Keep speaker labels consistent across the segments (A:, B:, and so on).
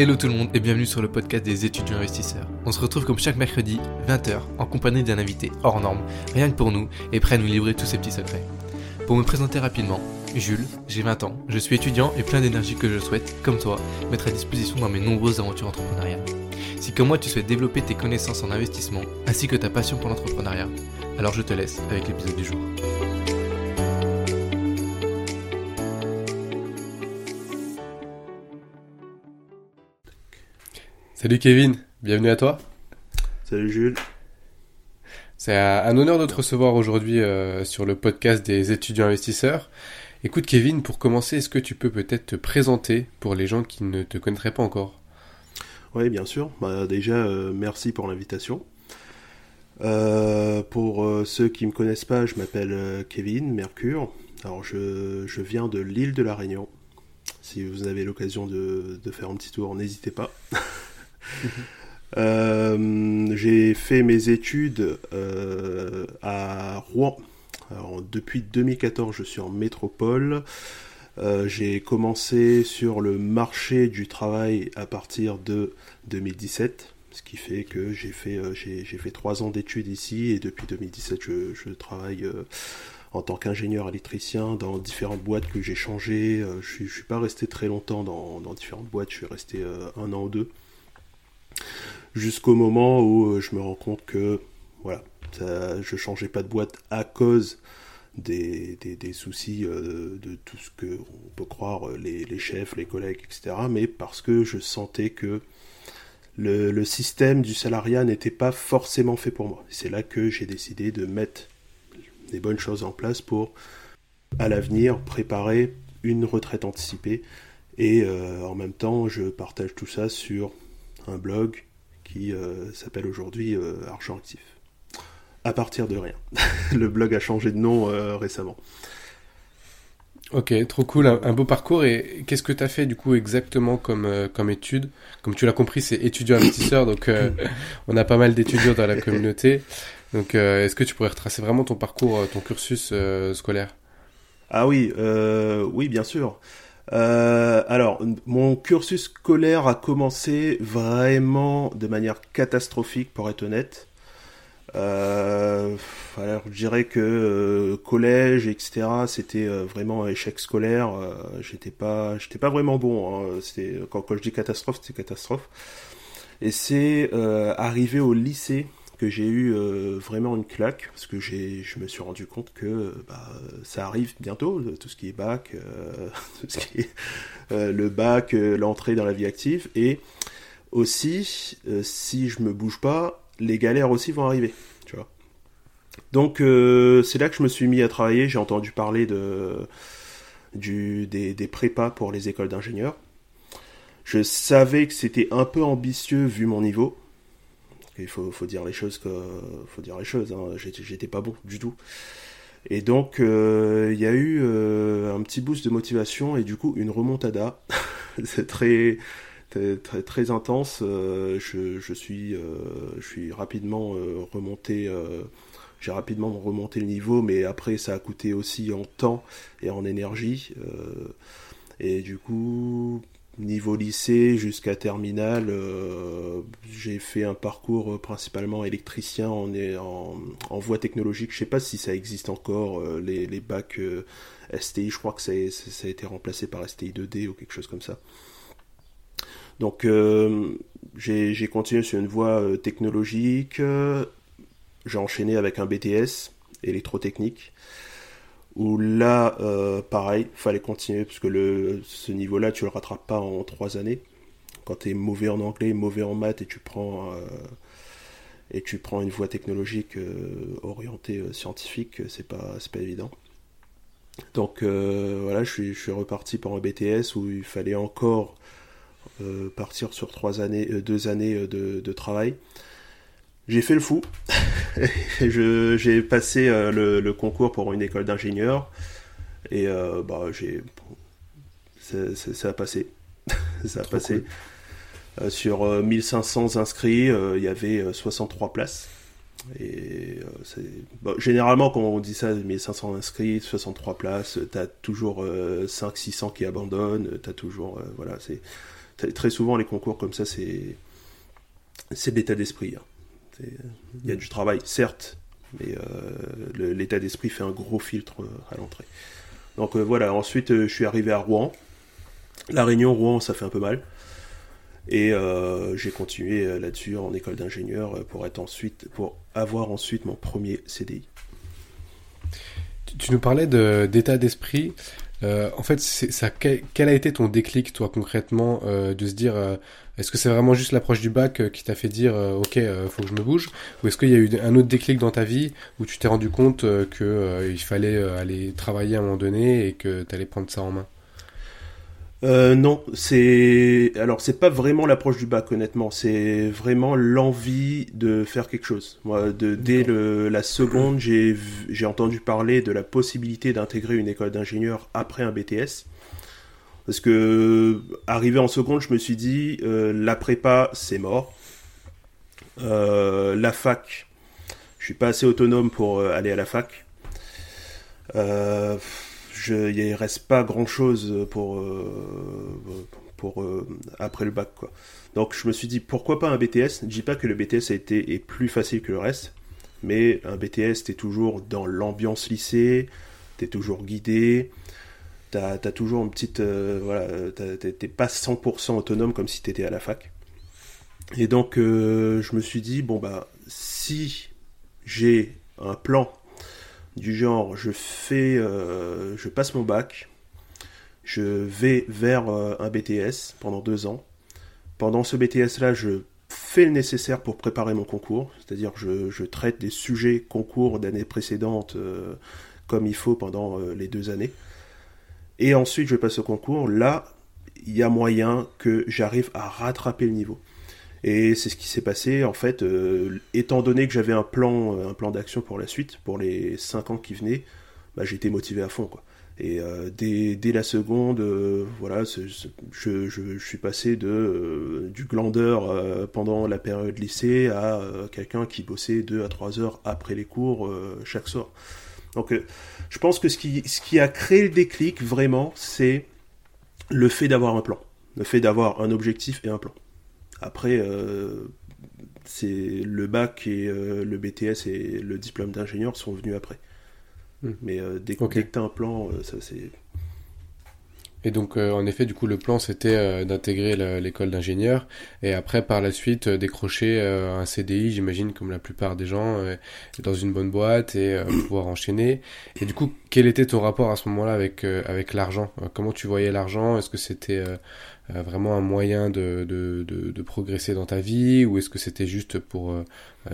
A: Hello tout le monde et bienvenue sur le podcast des étudiants investisseurs. On se retrouve comme chaque mercredi, 20h, en compagnie d'un invité hors norme, rien que pour nous, et prêt à nous livrer tous ses petits secrets. Pour me présenter rapidement, Jules, j'ai 20 ans, je suis étudiant et plein d'énergie que je souhaite, comme toi, mettre à disposition dans mes nombreuses aventures entrepreneuriales. Si comme moi tu souhaites développer tes connaissances en investissement, ainsi que ta passion pour l'entrepreneuriat, alors je te laisse avec l'épisode du jour. Salut Kevin, bienvenue à toi.
B: Salut Jules.
A: C'est un honneur de te recevoir aujourd'hui euh, sur le podcast des étudiants investisseurs. Écoute Kevin, pour commencer, est-ce que tu peux peut-être te présenter pour les gens qui ne te connaîtraient pas encore?
B: Oui, bien sûr. Bah, déjà, euh, merci pour l'invitation. Euh, pour ceux qui ne me connaissent pas, je m'appelle Kevin Mercure. Alors, je, viens de l'île de la Réunion. Si vous avez l'occasion de, de faire un petit tour, n'hésitez pas. Euh, j'ai fait mes études euh, à Rouen. depuis 2014, je suis en métropole. Euh, j'ai commencé sur le marché du travail à partir de 2017, ce qui fait que j'ai fait, j'ai, fait trois ans d'études ici et depuis 2017, je, travaille en tant qu'ingénieur électricien dans différentes boîtes que j'ai changées. je ne suis, pas resté très longtemps dans, différentes boîtes, je suis resté un an ou deux jusqu'au moment où euh, je me rends compte que voilà, ça, je changeais pas de boîte à cause des, soucis euh, de tout ce que on peut croire euh, les, chefs, les collègues, etc. Mais parce que je sentais que le, le système du salariat n'était pas forcément fait pour moi. C'est là que j'ai décidé de mettre des bonnes choses en place pour, à l'avenir, préparer une retraite anticipée. Et en même temps, je partage tout ça sur un blog qui euh, s'appelle aujourd'hui euh, Argent Actif. À partir de rien. le blog a changé de nom euh, récemment.
A: Ok, trop cool, un, beau parcours. Et qu'est-ce que tu as fait du coup exactement comme, comme étude? Comme tu l'as compris, c'est étudiant investisseur, donc on a pas mal d'étudiants dans la communauté. Donc est-ce que tu pourrais retracer vraiment ton parcours, ton cursus scolaire?
B: Ah oui, oui, bien sûr. Euh, alors, mon cursus scolaire a commencé vraiment de manière catastrophique, pour être honnête. Euh, alors, je dirais que euh, collège, etc., c'était vraiment un échec scolaire. j'étais pas, j'étais pas vraiment bon. Hein. quand, quand je dis catastrophe, c'est catastrophe. Et c'est arrivé au lycée que j'ai eu euh, vraiment une claque, parce que je me suis rendu compte que bah, ça arrive bientôt, tout ce qui est bac, euh, tout ce qui est euh, le bac, l'entrée dans la vie active, et aussi, si je me bouge pas, les galères aussi vont arriver, tu vois. Donc c'est là que je me suis mis à travailler, j'ai entendu parler de, du, des, des prépas pour les écoles d'ingénieurs. Je savais que c'était un peu ambitieux vu mon niveau, il faut, dire les choses, que, faut dire les choses. Hein. J'étais pas bon du tout. Et donc, euh, il y a eu euh, un petit boost de motivation et du coup une remontada. C'est très, très, très, intense. Euh, je, suis, je suis rapidement remonté. j'ai rapidement remonté le niveau, mais après ça a coûté aussi en temps et en énergie. et du coup, niveau lycée jusqu'à terminale, euh, j'ai fait un parcours euh, principalement électricien en, en, voie technologique. Je sais pas si ça existe encore, euh, les, bacs STI, je crois que ça, ça, a été remplacé par STI 2D ou quelque chose comme ça. Donc j'ai continué sur une voie technologique, j'ai enchaîné avec un BTS électrotechnique où là, euh, pareil, fallait continuer, parce que le, ce niveau-là, tu le rattrapes pas en trois années. Quand tu es mauvais en anglais, mauvais en maths, et tu prends, euh, et tu prends une voie technologique euh, orientée scientifique, c'est pas, pas évident. Donc voilà, je suis, je suis reparti pour un BTS où il fallait encore partir sur deux années de travail. J'ai fait le fou. j'ai passé euh, le, concours pour une école d'ingénieur et euh, bah, j'ai ça a passé. ça a passé. Euh, sur 1500 inscrits, il y avait 63 places. Et généralement, quand on dit ça, 1500 inscrits, 63 places, tu as toujours 500-600 qui abandonnent, tu as toujours. voilà, c'est très souvent les concours comme ça, c'est c'est de l'état d'esprit. Hein. Il y a du travail, certes, mais l'état d'esprit fait un gros filtre à l'entrée. Donc voilà, ensuite je suis arrivé à Rouen. La Réunion, Rouen, ça fait un peu mal. Et euh, j'ai continué euh, là-dessus en école d'ingénieur euh, pour être ensuite, pour avoir ensuite mon premier CDI.
C: Tu, nous parlais d'état d'esprit. en fait, quel, a été ton déclic, toi, concrètement, de se dire, est-ce que c'est vraiment juste l'approche du bac qui t'a fait dire, ok, il faut que je me bouge, ou est-ce qu'il y a eu un autre déclic dans ta vie où tu t'es rendu compte qu'il fallait aller travailler à un moment donné et que tu allais prendre ça en main?
B: Euh, non, c'est alors c'est pas vraiment l'approche du bac honnêtement, c'est vraiment l'envie de faire quelque chose. Moi, de, dès le, la seconde, j'ai j'ai entendu parler de la possibilité d'intégrer une école d'ingénieur après un BTS. Parce que arrivé en seconde, je me suis dit euh, la prépa c'est mort, euh, la fac, je suis pas assez autonome pour euh, aller à la fac. Je, il reste pas grand chose pour, après le bac. Donc je me suis dit pourquoi pas un BTS. Je dis pas que le BTS a est plus facile que le reste, mais un BTS t'es toujours dans l'ambiance lycée, t'es toujours guidé, t'as as toujours une petite euh, voilà, t'es pas 100% autonome comme si t'étais à la fac. Et donc je me suis dit bon bah si j'ai un plan du genre je fais, euh, je passe mon bac, je vais vers euh, un BTS pendant deux ans. Pendant ce BTS-là, je fais le nécessaire pour préparer mon concours, c'est-à-dire je, je, traite des sujets concours d'années précédentes euh, comme il faut pendant les deux années. Et ensuite, je passe au concours. Là, il y a moyen que j'arrive à rattraper le niveau. Et c'est ce qui s'est passé, en fait, euh, étant donné que j'avais un plan, euh, un plan d'action pour la suite, pour les 5 ans qui venaient, bah, j'étais motivé à fond. Et euh, dès, la seconde, voilà, je, suis passé de du glandeur pendant la période lycée à quelqu'un qui bossait 2 à 3 heures après les cours chaque soir. Donc, je pense que ce qui, ce qui a créé le déclic, vraiment, c'est le fait d'avoir un plan, le fait d'avoir un objectif et un plan. Après, euh, c'est le bac et euh, le BTS et le diplôme d'ingénieur sont venus après. Hmm. Mais euh, dès, que tu as un plan, ça c'est.
C: Et donc, en effet, du coup, le plan, c'était d'intégrer l'école d'ingénieur et après, par la suite, décrocher un CDI, j'imagine, comme la plupart des gens, dans une bonne boîte et pouvoir enchaîner. Et du coup, quel était ton rapport à ce moment-là avec, avec l'argent? Comment tu voyais l'argent? Est-ce que c'était euh, vraiment un moyen de, de, de, progresser dans ta vie? Ou est-ce que c'était juste pour euh,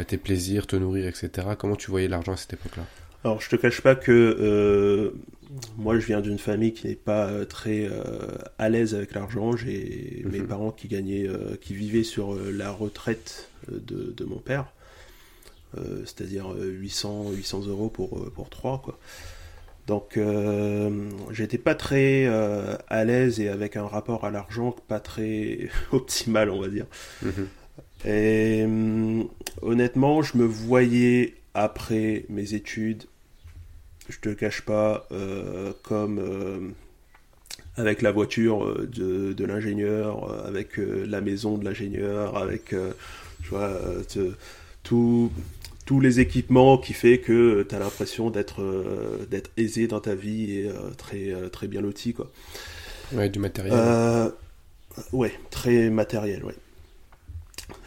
C: tes plaisirs, te nourrir, etc. Comment tu voyais l'argent à cette époque-là?
B: Alors je te cache pas que euh, moi je viens d'une famille qui n'est pas très à l'aise avec l'argent. J'ai mes mhm. parents qui gagnaient, qui vivaient sur la retraite de, de mon père, c'est-à-dire 800, 800 euros pour, pour 3 quoi. Donc euh, j'étais pas très euh, à l'aise et avec un rapport à l'argent pas très optimal, on va dire. Mhm. Et euh, honnêtement, je me voyais après mes études, je te cache pas, comme avec la voiture de, de l'ingénieur, avec la maison de l'ingénieur, avec tu vois, tout, tous les équipements qui fait que tu as l'impression d'être euh, d'être aisé dans ta vie et euh, très euh, très bien loti quoi.
C: Ouais, du matériel.
B: ouais, très matériel, ouais.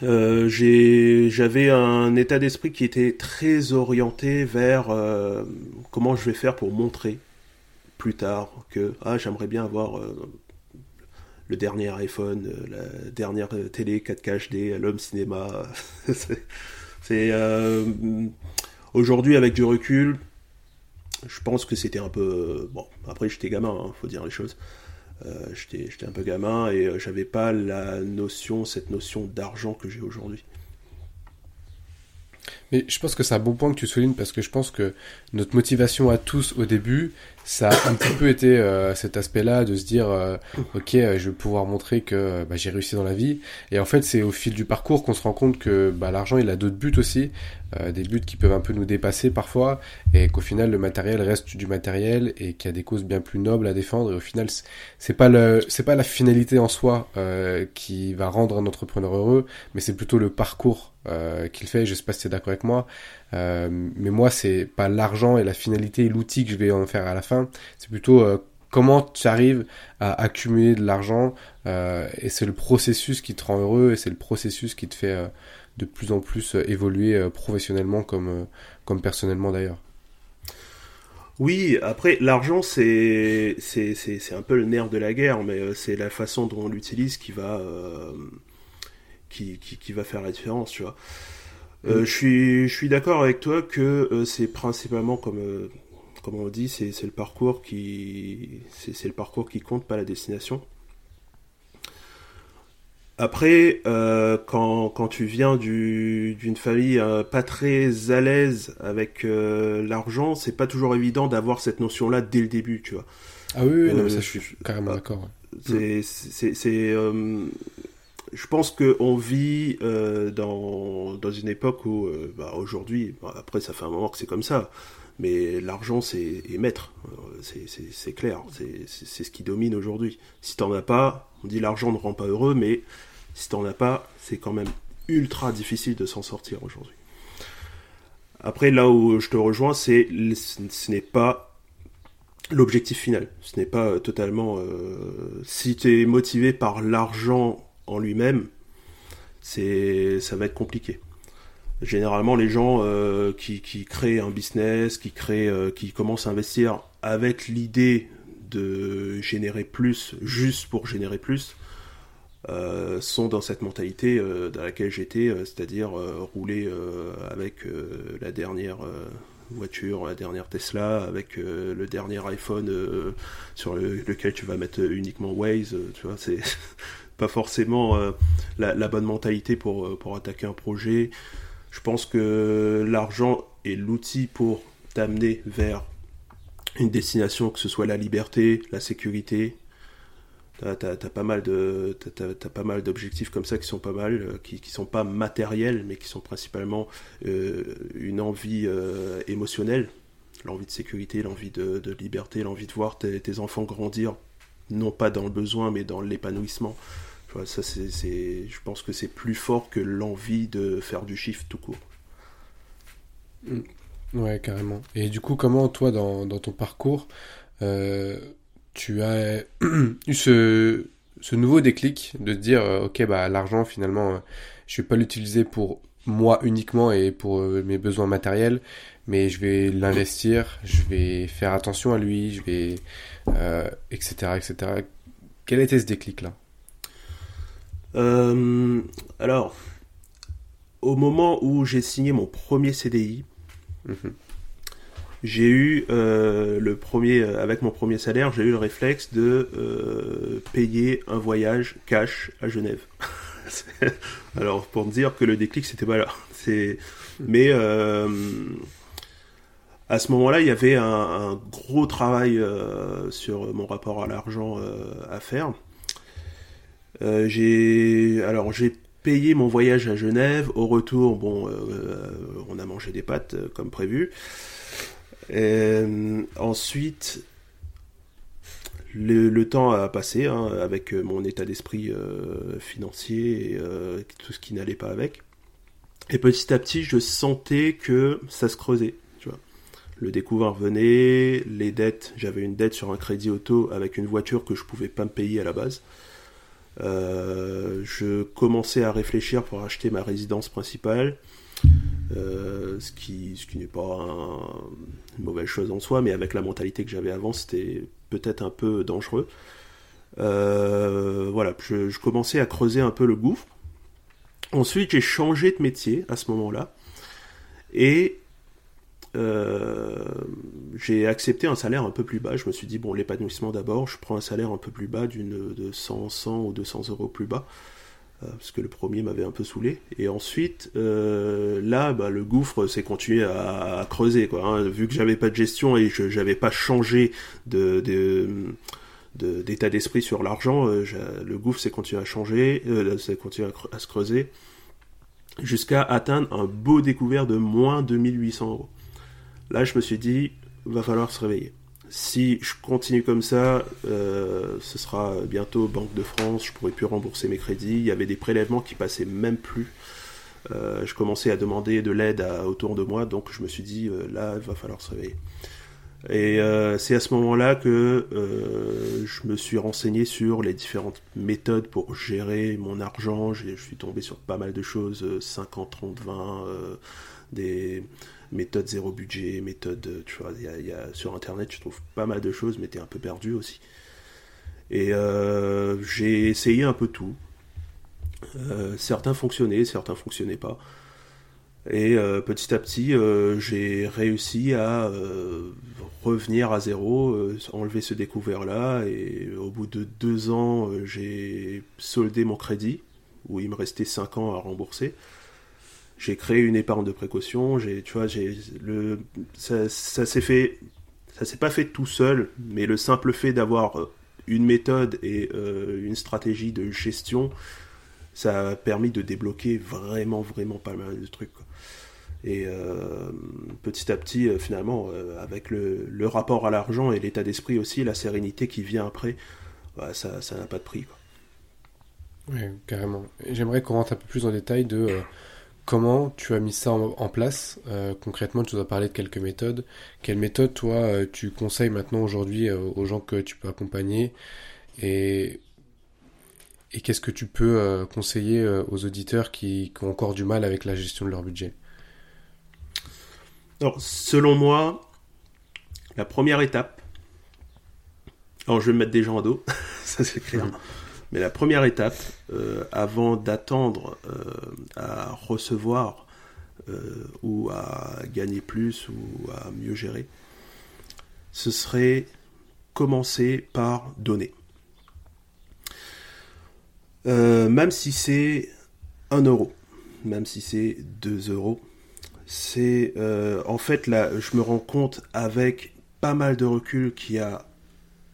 B: J'avais un état d'esprit qui était très orienté vers comment je vais faire pour montrer plus tard que ah j'aimerais bien avoir le dernier iPhone, la dernière télé 4K HD, l'homme cinéma. C'est euh, aujourd'hui avec du recul, je pense que c'était un peu bon. Après, j'étais gamin, hein, faut dire les choses. Euh, j'étais un peu gamin et euh, j'avais pas la notion, cette notion d'argent que j'ai aujourd'hui.
C: Mais je pense que c'est un bon point que tu soulignes parce que je pense que notre motivation à tous au début, ça a un petit peu été euh, cet aspect-là de se dire euh, ok, euh, je vais pouvoir montrer que bah, j'ai réussi dans la vie. Et en fait, c'est au fil du parcours qu'on se rend compte que bah, l'argent, il a d'autres buts aussi. euh, des buts qui peuvent un peu nous dépasser parfois, et qu'au final le matériel reste du matériel et qu'il y a des causes bien plus nobles à défendre. Et au final, c'est pas le, c'est pas la finalité en soi euh, qui va rendre un entrepreneur heureux, mais c'est plutôt le parcours euh, qu'il fait. Je sais pas si tu es d'accord avec moi, euh, mais moi c'est pas l'argent et la finalité et l'outil que je vais en faire à la fin, c'est plutôt euh, comment tu arrives à accumuler de l'argent et c'est le processus qui te rend heureux et c'est le processus qui te fait de plus en plus évoluer professionnellement comme, comme personnellement d'ailleurs.
B: Oui, après, l'argent, c'est, un peu le nerf de la guerre, mais c'est la façon dont on l'utilise qui va, qui, qui, qui va faire la différence, tu vois. Euh,
C: Mm.
B: je suis, je suis d'accord avec toi que euh, c'est principalement, comme, euh, comme on dit, c'est, le parcours qui, c'est, le parcours qui compte, pas la destination. Après, quand, quand tu viens du, d'une famille pas très à l'aise avec l'argent, c'est pas toujours évident d'avoir cette notion-là dès le début, tu vois.
C: Ah oui, oui non, ça je suis carrément d'accord.
B: C'est, euh, je pense qu'on vit euh, dans, dans une époque où, euh, bah, aujourd'hui, après ça fait un moment que c'est comme ça, mais l'argent c'est est maître, Euh, c'est, clair, c'est, ce qui domine aujourd'hui. Si t'en as pas, on dit l'argent ne rend pas heureux, mais si t'en as pas, c'est quand même ultra difficile de s'en sortir aujourd'hui. Après, là où je te rejoins, c'est ce n'est pas l'objectif final. Ce n'est pas totalement. si tu es motivé par l'argent en lui-même, c'est ça va être compliqué. Généralement, les gens euh, qui, créent un business, qui créent, euh, commencent à investir avec l'idée de générer plus, juste pour générer plus, euh, sont dans cette mentalité dans laquelle j'étais, c'est-à-dire rouler avec la dernière voiture, la dernière Tesla, avec le dernier iPhone sur le- lequel tu vas mettre uniquement Waze, pas forcément euh, la, bonne mentalité pour, euh, pour attaquer un projet. Je pense que l'argent est l'outil pour t'amener vers une destination, que ce soit la liberté, la sécurité, T'as, pas mal d'objectifs comme ça qui sont pas mal, euh, qui, qui sont pas matériels, mais qui sont principalement une envie émotionnelle, l'envie de sécurité, l'envie de, liberté, l'envie de voir tes enfants grandir, non pas dans le besoin, mais dans l'épanouissement. Ça, c'est, je pense que c'est plus fort que l'envie de faire du chiffre tout court.
C: Ouais, carrément. Et du coup, comment toi, dans, ton parcours, euh, tu as eu ce, nouveau déclic de te dire, euh, ok, bah l'argent finalement, euh, je vais pas l'utiliser pour moi uniquement et pour euh, mes besoins matériels, mais je vais l'investir, je vais faire attention à lui, je vais, etc., etc. Quel était ce déclic-là?
B: Euh, alors, au moment où j'ai signé mon premier CDI,
C: Mhm.
B: j'ai eu euh, le premier, avec mon premier salaire, j'ai eu le réflexe de euh, payer un voyage cash à Genève. Alors, pour me dire que le déclic, c'était pas là. C'est, mais euh, à ce moment-là, il y avait un, un gros travail euh, sur mon rapport à l'argent euh, à faire. Euh, j'ai alors j'ai payé mon voyage à Genève. Au retour, bon, euh, on a mangé des pâtes euh, comme prévu. Euh, ensuite, le, temps a passé hein, avec euh, mon état d'esprit euh, financier et euh, tout ce qui n'allait pas avec. Et petit à petit, je sentais que ça se creusait. Le découvert venait, les dettes. J'avais une dette sur un crédit auto avec une voiture que je pouvais pas me payer à la base. Euh, je commençais à réfléchir pour acheter ma résidence principale, euh, ce qui, ce qui n'est pas un- une mauvaise chose en soi, mais avec la mentalité que j'avais avant, c'était peut-être un peu dangereux. Euh, voilà, je, je commençais à creuser un peu le gouffre. Ensuite, j'ai changé de métier à ce moment-là, et j'ai accepté un salaire un peu plus bas. Je me suis dit, bon, l'épanouissement d'abord, je prends un salaire un peu plus bas, d'une de 100, 100 ou 200 euros plus bas, euh, parce que le premier m'avait un peu saoulé. Et ensuite, euh, là, bah, le gouffre s'est continué à, creuser, quoi. hein. vu que j'avais pas de gestion et que j'avais pas changé d'état d'esprit sur l'argent, euh, le gouffre s'est continué à changer, euh, s'est continué à, à se creuser. jusqu'à atteindre un beau découvert de moins de 1800 euros. Là, je me suis dit, va falloir se réveiller. Si je continue comme ça, euh, ce sera bientôt Banque de France, je pourrai plus rembourser mes crédits. Il y avait des prélèvements qui passaient même plus. Euh, je commençais à demander de l'aide autour de moi, donc je me suis dit, euh, là, il va falloir se réveiller. Et c'est à ce moment-là que je me suis renseigné sur les différentes méthodes pour gérer mon argent. Je suis tombé sur pas mal de choses, 50, 30, 20, des méthode zéro budget, méthode, tu vois, y a, sur internet tu trouves pas mal de choses, mais t'es un peu perdu aussi. Et euh, j'ai essayé un peu tout. Euh, certains fonctionnaient, certains fonctionnaient pas. Et euh, petit à petit, j'ai réussi à revenir à zéro, enlever ce découvert-là. Et au bout de deux ans, j'ai soldé mon crédit, où il me restait cinq ans à rembourser j'ai créé une épargne de précaution. J'ai, tu vois, j'ai le, ça, s'est fait, ça s'est pas fait tout seul, mais le simple fait d'avoir euh, une méthode et euh, une stratégie de gestion, ça a permis de débloquer vraiment, vraiment pas mal de trucs. Et euh, petit à petit, finalement, avec le, le, rapport à l'argent et l'état d'esprit aussi, la sérénité qui vient après, bah, ça, ça n'a pas de prix. Quoi.
C: Oui, carrément. J'aimerais qu'on rentre un peu plus en détail de Comment tu as mis ça en, place euh, Concrètement, tu nous as parlé de quelques méthodes. Quelles méthodes, toi, euh, tu conseilles maintenant aujourd'hui euh, aux gens que tu peux accompagner Et, et qu'est-ce que tu peux conseiller aux auditeurs qui, ont encore du mal avec la gestion de leur budget?
B: Alors, selon moi, la première étape, alors je vais me mettre des gens à dos, ça c'est clair. Mais la première étape, euh, avant d'attendre euh, à recevoir euh, ou à gagner plus ou à mieux gérer, ce serait commencer par donner. même si c'est 1 euro, même si c'est 2 euros, c'est en fait là, je me rends compte avec pas mal de recul qu'il y a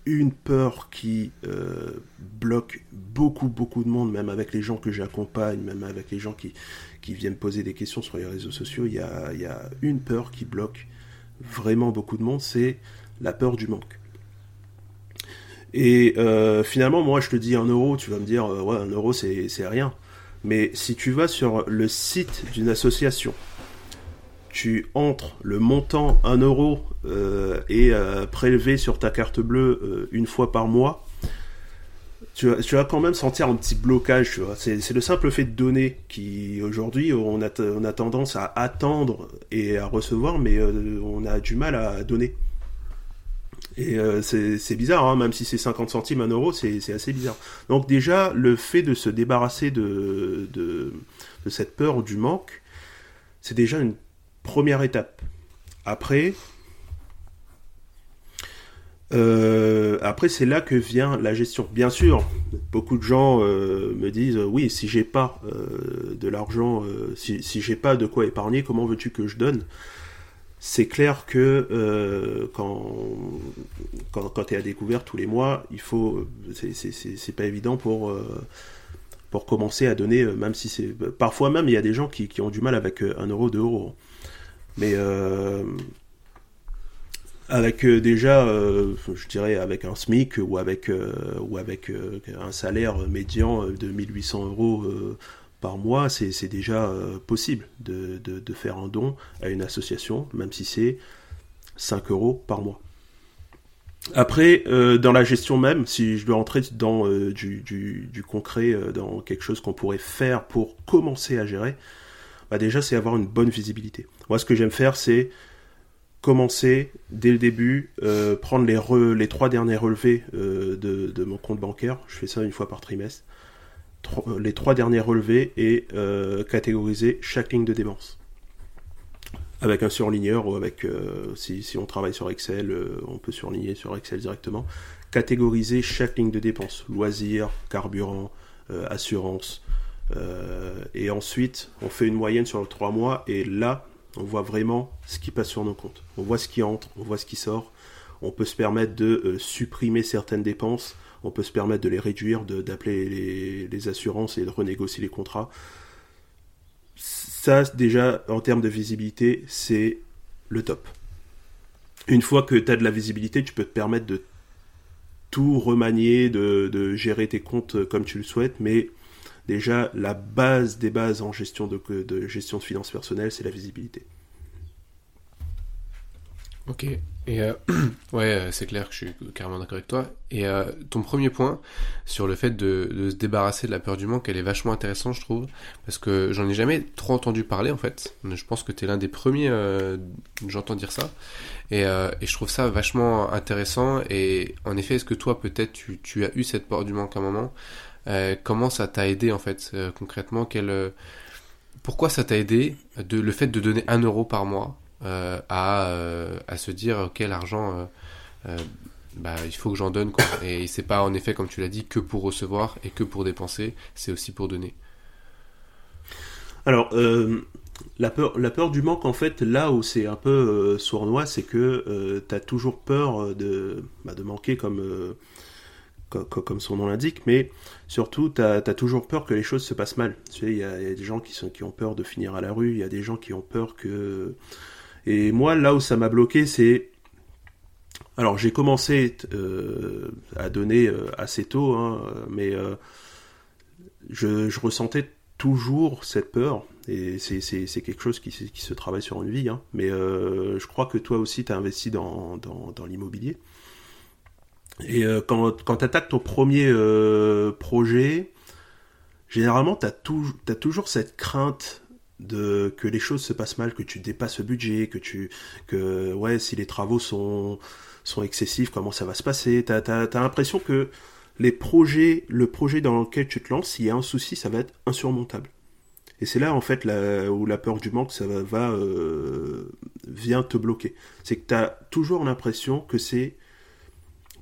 B: une peur qui euh, bloque beaucoup, beaucoup de monde, même avec les gens que j'accompagne, même avec les gens qui, qui viennent poser des questions sur les réseaux sociaux. Il y a, une peur qui bloque vraiment beaucoup de monde, c'est la peur du manque. Et euh, finalement, moi, je te dis un euro, tu vas me dire, euh, ouais, un euro, c'est rien. Mais si tu vas sur le site d'une association, tu entres le montant 1 euro euh, et euh, prélevé sur ta carte bleue euh, une fois par mois, tu, vas quand même sentir un petit blocage. C'est le simple fait de donner qui, aujourd'hui, on a, on a tendance à attendre et à recevoir, mais on a du mal à donner. Et c'est bizarre, hein, même si c'est 50 centimes, 1 euro, c'est assez bizarre. Donc déjà, le fait de se débarrasser de, de, de cette peur du manque, c'est déjà une Première étape. Après, euh, après c'est là que vient la gestion. Bien sûr, beaucoup de gens euh, me disent oui, si j'ai pas euh, de l'argent, si, j'ai pas de quoi épargner, comment veux-tu que je donne? C'est clair que quand, quand, tu es à découvert tous les mois, il faut c'est pas évident pour pour commencer à donner, même si c'est parfois même il y a des gens qui, qui ont du mal avec un euro, deux euros. Mais euh, avec euh, déjà, euh, je dirais, avec un SMIC ou avec, ou avec un salaire médian de 1800 euros par mois, c'est déjà possible de, de, faire un don à une association, même si c'est 5 euros par mois. Après, dans la gestion même, si je dois entrer dans du, du, du, concret, dans quelque chose qu'on pourrait faire pour commencer à gérer, bah déjà c'est avoir une bonne visibilité. Moi ce que j'aime faire c'est commencer dès le début, euh, prendre les, les trois derniers relevés euh, de, mon compte bancaire, je fais ça une fois par trimestre, euh, les trois derniers relevés et catégoriser chaque ligne de dépense. Avec un surligneur ou avec, si, si, on travaille sur Excel, on peut surligner sur Excel directement. Catégoriser chaque ligne de dépense, loisirs, carburant, assurance, et ensuite, on fait une moyenne sur trois mois et là, on voit vraiment ce qui passe sur nos comptes. On voit ce qui entre, on voit ce qui sort. On peut se permettre de euh, supprimer certaines dépenses. On peut se permettre de les réduire, d'appeler les, les, assurances et de renégocier les contrats. ça, déjà, en termes de visibilité, c'est le top. Une fois que tu as de la visibilité, tu peux te permettre de tout remanier, de, gérer tes comptes comme tu le souhaites, mais déjà, la base des bases en gestion de, gestion de finances personnelles, c'est la visibilité.
C: Ok. Et euh, ouais, euh, c'est clair que je suis carrément d'accord avec toi. Et euh, ton premier point sur le fait de, se débarrasser de la peur du manque, elle est vachement intéressante, je trouve, parce que j'en ai jamais trop entendu parler en fait. Je pense que tu es l'un des premiers, euh, j'entends dire ça, et, et, je trouve ça vachement intéressant. Et en effet, est-ce que toi peut-être tu, tu, as eu cette peur du manque à un moment? Comment ça t'a aidé en fait concrètement? Quel, Pourquoi ça t'a aidé de, le fait de donner un euro par mois euh, à, euh, à, se dire quel argent euh, bah, il faut que j'en donne. Et c'est pas en effet, comme tu l'as dit, que pour recevoir et que pour dépenser, c'est aussi pour donner.
B: Alors, la, peur, la peur du manque, en fait, là où c'est un peu sournois, c'est que tu as toujours peur de, bah, de manquer comme, comme, son nom l'indique, mais surtout, tu as, toujours peur que les choses se passent mal. Tu sais, il y, a des gens qui, sont, qui ont peur de finir à la rue, il y a des gens qui ont peur que et moi, là où ça m'a bloqué, c'est... Alors j'ai commencé euh, à donner euh, assez tôt, hein, mais euh, je, ressentais toujours cette peur, et c'est quelque chose qui, qui, se travaille sur une vie, hein. mais je crois que toi aussi tu as investi dans, dans, dans l'immobilier. Et quand, quand tu attaques ton premier projet, généralement tu as, toujours cette crainte de que les choses se passent mal, que tu dépasses le budget, que tu que ouais si les travaux sont sont excessifs, comment ça va se passer? T'as as, l'impression que les projets, le projet dans lequel tu te lances, s'il y a un souci, ça va être insurmontable. Et c'est là en fait où la peur du manque ça va, va euh, vient te bloquer. C'est que tu as toujours l'impression que c'est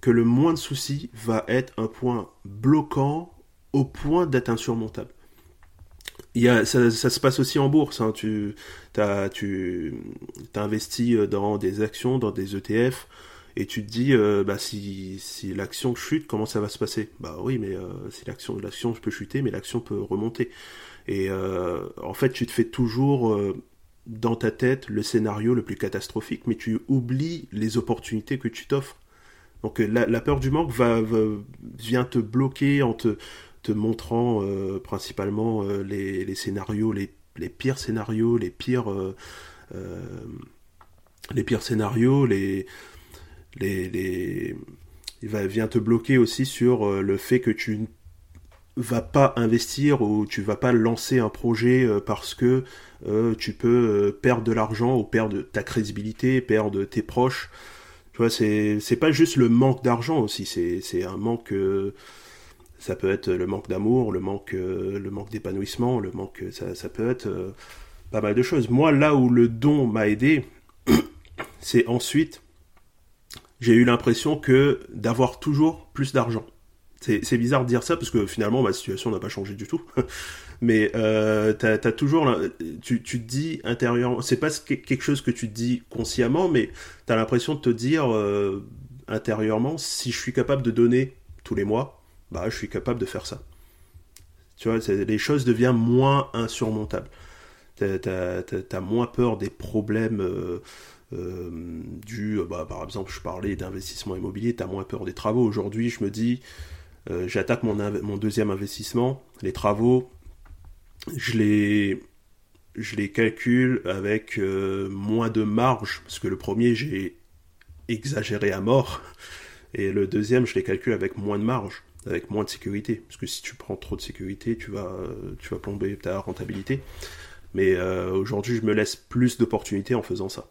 B: que le moins de soucis va être un point bloquant au point d'être insurmontable ça, se passe aussi en bourse. Hein. Tu as, tu investis euh, dans des actions, dans des ETF, et tu te dis, euh, bah, si, si l'action chute, comment ça va se passer? Bah oui, mais euh, si l'action l'action peut chuter, mais l'action peut remonter. Et en fait, tu te fais toujours dans ta tête le scénario le plus catastrophique, mais tu oublies les opportunités que tu t'offres. Donc la, peur du manque va, vient te bloquer en te, montrant euh, principalement euh, les, scénarios, les, pires scénarios, les pires, euh, les pires scénarios, les, les, il va, vient te bloquer aussi sur le fait que tu ne vas pas investir ou tu vas pas lancer un projet parce que tu peux perdre de l'argent ou perdre ta crédibilité, perdre tes proches. Tu vois, c'est, pas juste le manque d'argent aussi, c'est, un manque ça peut être le manque d'amour, le manque, euh, le manque d'épanouissement, le manque, ça, peut être euh, pas mal de choses. Moi, là où le don m'a aidé, c'est ensuite, j'ai eu l'impression que d'avoir toujours plus d'argent. C'est bizarre de dire ça parce que finalement ma situation n'a pas changé du tout. Mais euh, as, toujours, tu, te dis intérieurement, c'est pas quelque chose que tu te dis consciemment, mais tu as l'impression de te dire euh, intérieurement, si je suis capable de donner tous les mois, bah, je suis capable de faire ça. Tu vois, les choses deviennent moins insurmontables. T'as as, moins peur des problèmes euh, euh, du, bah, par exemple, je parlais d'investissement immobilier, tu as moins peur des travaux. Aujourd'hui, je me dis, euh, j'attaque mon, deuxième investissement, les travaux, je les, je les calcule avec moins de marge, parce que le premier, j'ai exagéré à mort, et le deuxième, je les calcule avec moins de marge avec moins de sécurité. Parce que si tu prends trop de sécurité, tu vas, tu vas plomber ta rentabilité. Mais euh, aujourd'hui, je me laisse plus d'opportunités en faisant ça.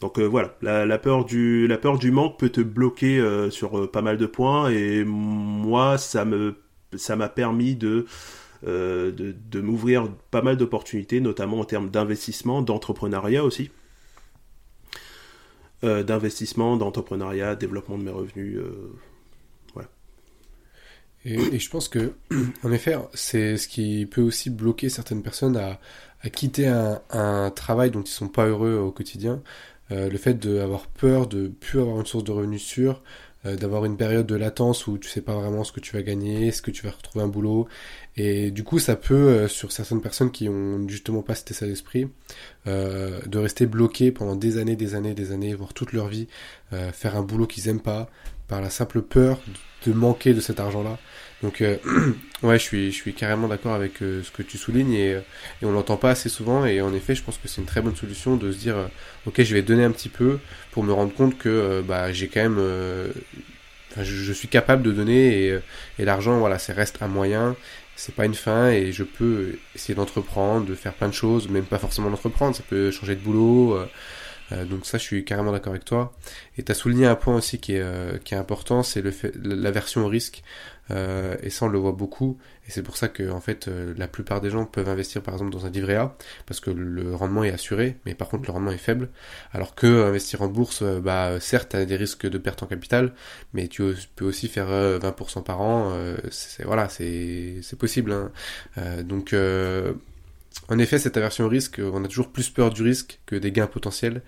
B: Donc euh, voilà, la, peur du, la peur du manque peut te bloquer euh, sur pas mal de points. Et moi, ça me, ça m'a permis de, de, de m'ouvrir pas mal d'opportunités, notamment en termes d'investissement, d'entrepreneuriat aussi. d'investissement, d'entrepreneuriat, développement de mes revenus
C: et, je pense que, en effet, c'est ce qui peut aussi bloquer certaines personnes à, quitter un, travail dont ils sont pas heureux au quotidien. Euh, le fait d'avoir peur de plus avoir une source de revenus sûre, d'avoir une période de latence où tu sais pas vraiment ce que tu vas gagner, ce que tu vas retrouver un boulot. Et du coup, ça peut, sur certaines personnes qui ont justement pas cet état d'esprit, de rester bloqué pendant des années, des années, des années, voire toute leur vie, faire un boulot qu'ils aiment pas, par la simple peur de manquer de cet argent-là. Donc euh, ouais, je suis, je carrément d'accord avec euh, ce que tu soulignes et, euh, et on l'entend pas assez souvent et en effet, je pense que c'est une très bonne solution de se dire ok, je vais donner un petit peu pour me rendre compte que bah j'ai quand même, je, suis capable de donner et, l'argent voilà, c'est reste un moyen, c'est pas une fin et je peux essayer d'entreprendre, de faire plein de choses, même pas forcément d'entreprendre, ça peut changer de boulot. Euh, donc ça, je suis carrément d'accord avec toi. Et tu as souligné un point aussi qui est, euh, qui est important, c'est le fait, l'aversion au risque. Euh, et ça, on le voit beaucoup. Et c'est pour ça que, en fait, la plupart des gens peuvent investir, par exemple, dans un livret A, parce que le rendement est assuré, mais par contre, le rendement est faible. Alors que investir en bourse, bah, certes, tu as des risques de perte en capital, mais tu peux aussi faire 20% par an. c'est, voilà, c'est possible. Hein. donc en effet, cette aversion au risque, on a toujours plus peur du risque que des gains potentiels.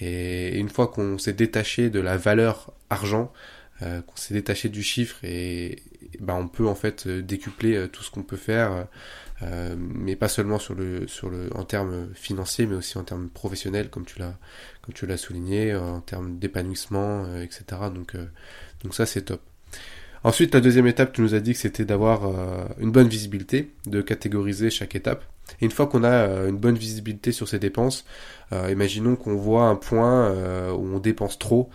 C: Et une fois qu'on s'est détaché de la valeur argent, euh, qu'on s'est détaché du chiffre, et, ben on peut en fait euh, décupler euh, tout ce qu'on peut faire, mais pas seulement sur le, sur le, en termes financiers, mais aussi en termes professionnels, comme tu l'as, comme tu l'as souligné, en termes d'épanouissement, etc. Donc, donc ça c'est top. Ensuite, la deuxième étape, tu nous as dit que c'était d'avoir une bonne visibilité, de catégoriser chaque étape. Et une fois qu'on a euh, une bonne visibilité sur ces dépenses, euh, imaginons qu'on voit un point euh, où on dépense trop.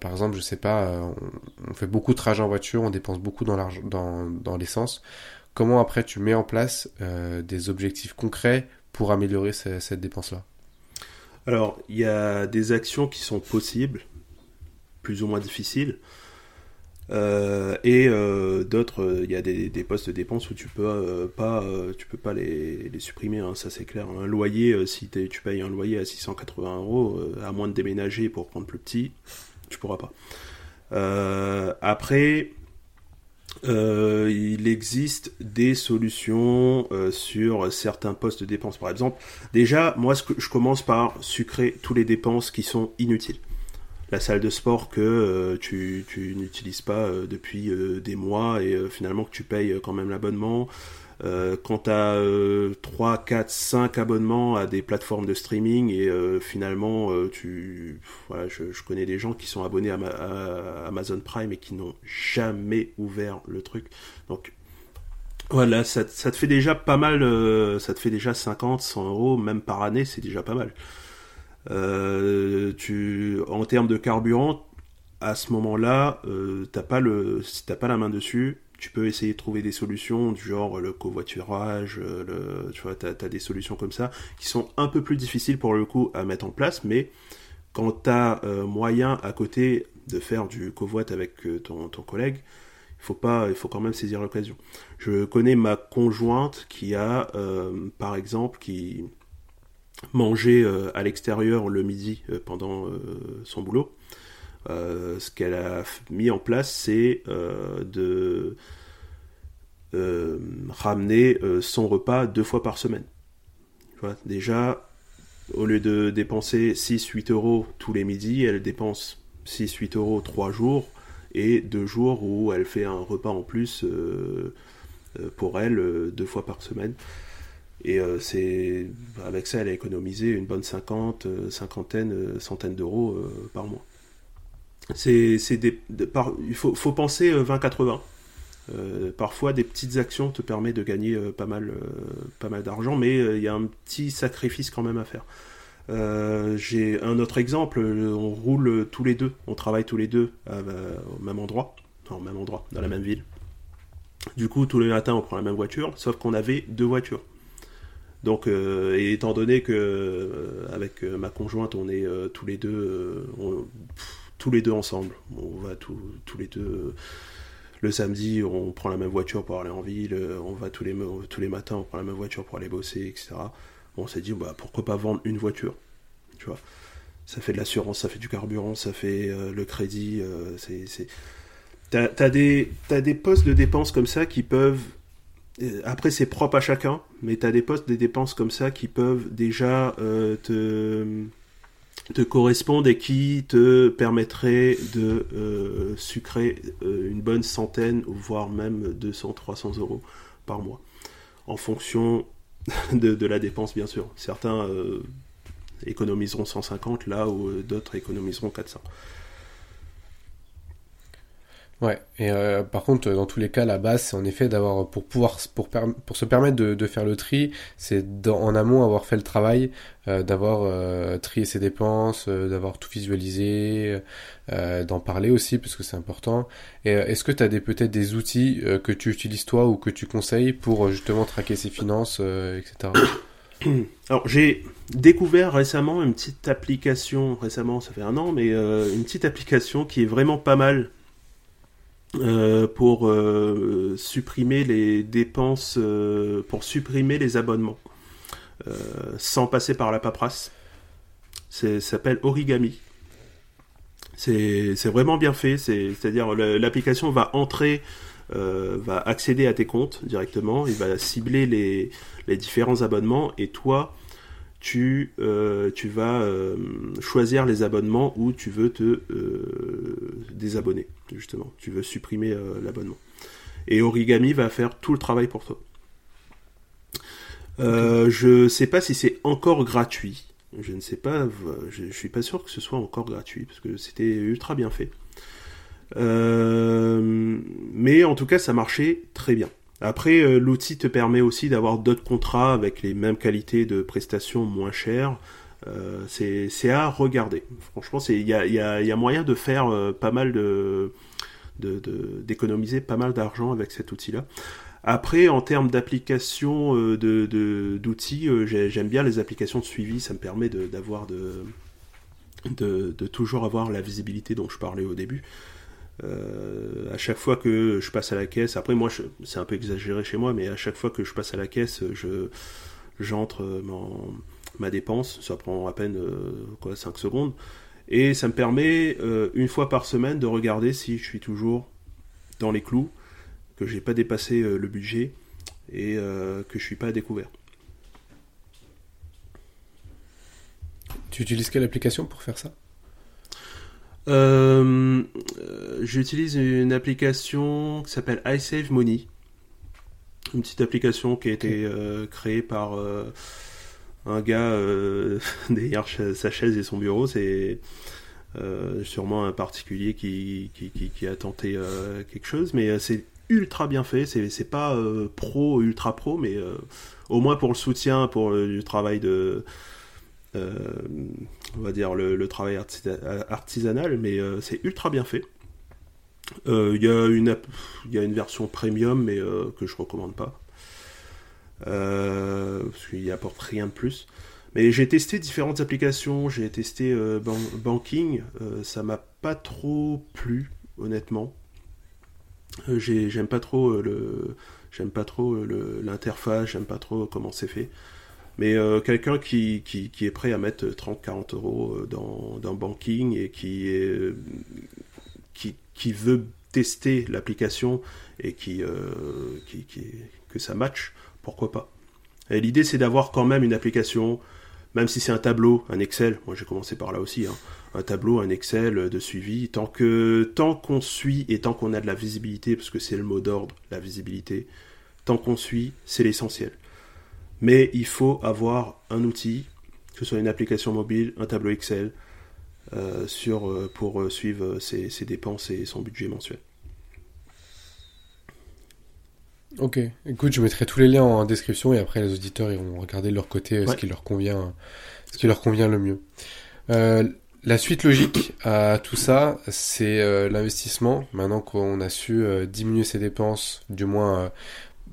C: par exemple, je sais pas, on, fait beaucoup de trajets en voiture, on dépense beaucoup dans l'essence. Comment après tu mets en place des objectifs concrets pour améliorer cette dépense-là?
B: Alors, il y a des actions qui sont possibles, plus ou moins difficiles. Euh, et euh, d'autres, euh, il y a des, postes de dépenses où tu peux pas, tu peux pas les, supprimer, hein, ça c'est clair. Un loyer, si tu payes un loyer à 680 euros, à moins de déménager pour prendre plus petit, tu pourras pas. après, il existe des solutions sur certains postes de dépenses. Par exemple, déjà, moi, je commence par sucrer tous les dépenses qui sont inutiles la salle de sport que euh, tu, n'utilises pas euh, depuis euh, des mois et finalement que tu payes quand même l'abonnement. quand tu as 3, 4, 5 abonnements à des plateformes de streaming et finalement tu voilà, je, connais des gens qui sont abonnés à, Amazon Prime et qui n'ont jamais ouvert le truc. Donc voilà, ça, ça, te fait déjà pas mal, ça te fait déjà 50, 100 euros, même par année, c'est déjà pas mal. Euh, en termes de carburant, à ce moment-là, euh, t'as pas le, t'as pas la main dessus, tu peux essayer de trouver des solutions du genre le covoiturage, euh, tu vois, t'as as des solutions comme ça qui sont un peu plus difficiles pour le coup à mettre en place, mais quand t'as euh, moyen à côté de faire du covoit avec ton, ton collègue, il faut pas, il faut quand même saisir l'occasion. Je connais ma conjointe qui a, par exemple, qui manger euh, à l'extérieur le midi euh, pendant euh, son boulot. ce qu'elle a mis en place, c'est de ramener son repas deux fois par semaine. déjà, au lieu de dépenser 6-8 euros tous les midis, elle dépense 6-8 euros trois jours et deux jours où elle fait un repas en plus pour elle deux fois par semaine. Et euh, c'est avec ça, elle a économisé une bonne cinquante, euh, cinquantaine, euh, centaine d'euros par mois. C'est, des, il faut, faut penser 20-80. parfois, des petites actions te permettent de gagner pas mal, pas mal d'argent, mais il y a un petit sacrifice quand même à faire. j'ai un autre exemple, on roule tous les deux, on travaille tous les deux au même endroit, au même endroit, dans la même ville. Du coup, tous les matins, on prend la même voiture, sauf qu'on avait deux voitures. Donc, euh, étant donné que euh, avec euh, ma conjointe, on est tous les deux, tous les deux ensemble. On va tous les deux. le samedi, on prend la même voiture pour aller en ville. On va tous les tous les matins, on prend la même voiture pour aller bosser, etc. on s'est dit, bah pourquoi pas vendre une voiture, tu vois Ça fait de l'assurance, ça fait du carburant, ça fait le crédit. c'est T'as as des, as des postes de dépenses comme ça qui peuvent après, c'est propre à chacun, mais tu as des postes, des dépenses comme ça qui peuvent déjà euh, te, correspondent et qui te permettraient de euh, sucrer euh, une bonne centaine, voire même 200, 300 euros par mois, en fonction de, la dépense bien sûr. Certains euh, économiseront 150 là où d'autres économiseront 400.
C: Ouais, et euh, par contre, dans tous les cas, la base, c'est en effet d'avoir, pour pouvoir, pour, pour se permettre de, de faire le tri, c'est en amont avoir fait le travail, euh, d'avoir euh, trié ses dépenses, d'avoir tout visualisé, d'en parler aussi, parce que c'est important. Et est-ce que tu as peut-être des outils que tu utilises toi ou que tu conseilles pour justement traquer ses finances, etc.
B: Alors j'ai découvert récemment une petite application, récemment ça fait un an, mais une petite application qui est vraiment pas mal euh, pour euh, supprimer les dépenses, euh, pour supprimer les abonnements, sans passer par la paperasse. Ça s'appelle Origami. C'est vraiment bien fait, c'est-à-dire l'application va entrer, va accéder à tes comptes directement, il va cibler les, les différents abonnements et toi, tu, tu vas choisir les abonnements où tu veux te désabonner justement. Tu veux supprimer euh, l'abonnement. Et Origami va faire tout le travail pour toi. Euh, je ne sais pas si c'est encore gratuit. Je ne sais pas. Je, ne suis pas sûr que ce soit encore gratuit parce que c'était ultra bien fait. Euh, mais en tout cas, ça marchait très bien. Après, l'outil te permet aussi d'avoir d'autres contrats avec les mêmes qualités de prestations moins chères. Euh, c'est à regarder. Franchement, il y a, moyen de faire euh, pas mal de d'économiser pas mal d'argent avec cet outil-là. Après, en termes d'application euh, d'outils, j'aime bien les applications de suivi. Ça me permet de, toujours avoir la visibilité dont je parlais au début. À chaque fois que je passe à la caisse, après moi c'est un peu exagéré chez moi, mais à chaque fois que je passe à la caisse, je j'entre ma dépense, ça prend à peine euh, quoi, 5 secondes, et ça me permet euh, une fois par semaine de regarder si je suis toujours dans les clous, que j'ai pas dépassé euh, le budget et que je suis pas à découvert.
C: Tu utilises quelle application pour faire ça?
B: J'utilise une application qui s'appelle iSave Money. Une petite application qui a été créée par un gars euh, derrière sa chaise et son bureau, c'est euh, sûrement un particulier qui, qui, a tenté euh, quelque chose, mais c'est ultra bien fait. C'est pas pro, ultra pro, mais au moins pour le soutien, pour le travail de. On va dire le, travail artisanal, mais c'est ultra bien fait. Il y, a une, version premium, mais que je recommande pas. Euh, parce qu'il apporte rien de plus. Mais j'ai testé différentes applications, j'ai testé euh, Banking, euh, ça m'a pas trop plu, honnêtement. j'aime pas trop j'aime pas trop l'interface, j'aime pas trop comment c'est fait. Mais quelqu'un qui, qui, est prêt à mettre 30-40 euros dans, dans, Banking et qui, est, qui, qui veut tester l'application et qui, qui, qui, que ça match, pourquoi pas? Et l'idée c'est d'avoir quand même une application, même si c'est un tableau, un Excel, moi j'ai commencé par là aussi, hein, un tableau, un Excel de suivi, tant que tant qu'on suit et tant qu'on a de la visibilité, parce que c'est le mot d'ordre, la visibilité, tant qu'on suit, c'est l'essentiel. Mais il faut avoir un outil, que ce soit une application mobile, un tableau Excel, euh, sur, euh, pour euh, suivre ses dépenses et son budget mensuel.
C: Ok, écoute, je mettrai tous les liens en description et après les auditeurs iront regarder de leur côté ce qui leur convient, ce qui leur convient le mieux. Euh, la suite logique à tout ça, c'est euh, l'investissement. Maintenant qu'on a su euh, diminuer ses dépenses, du moins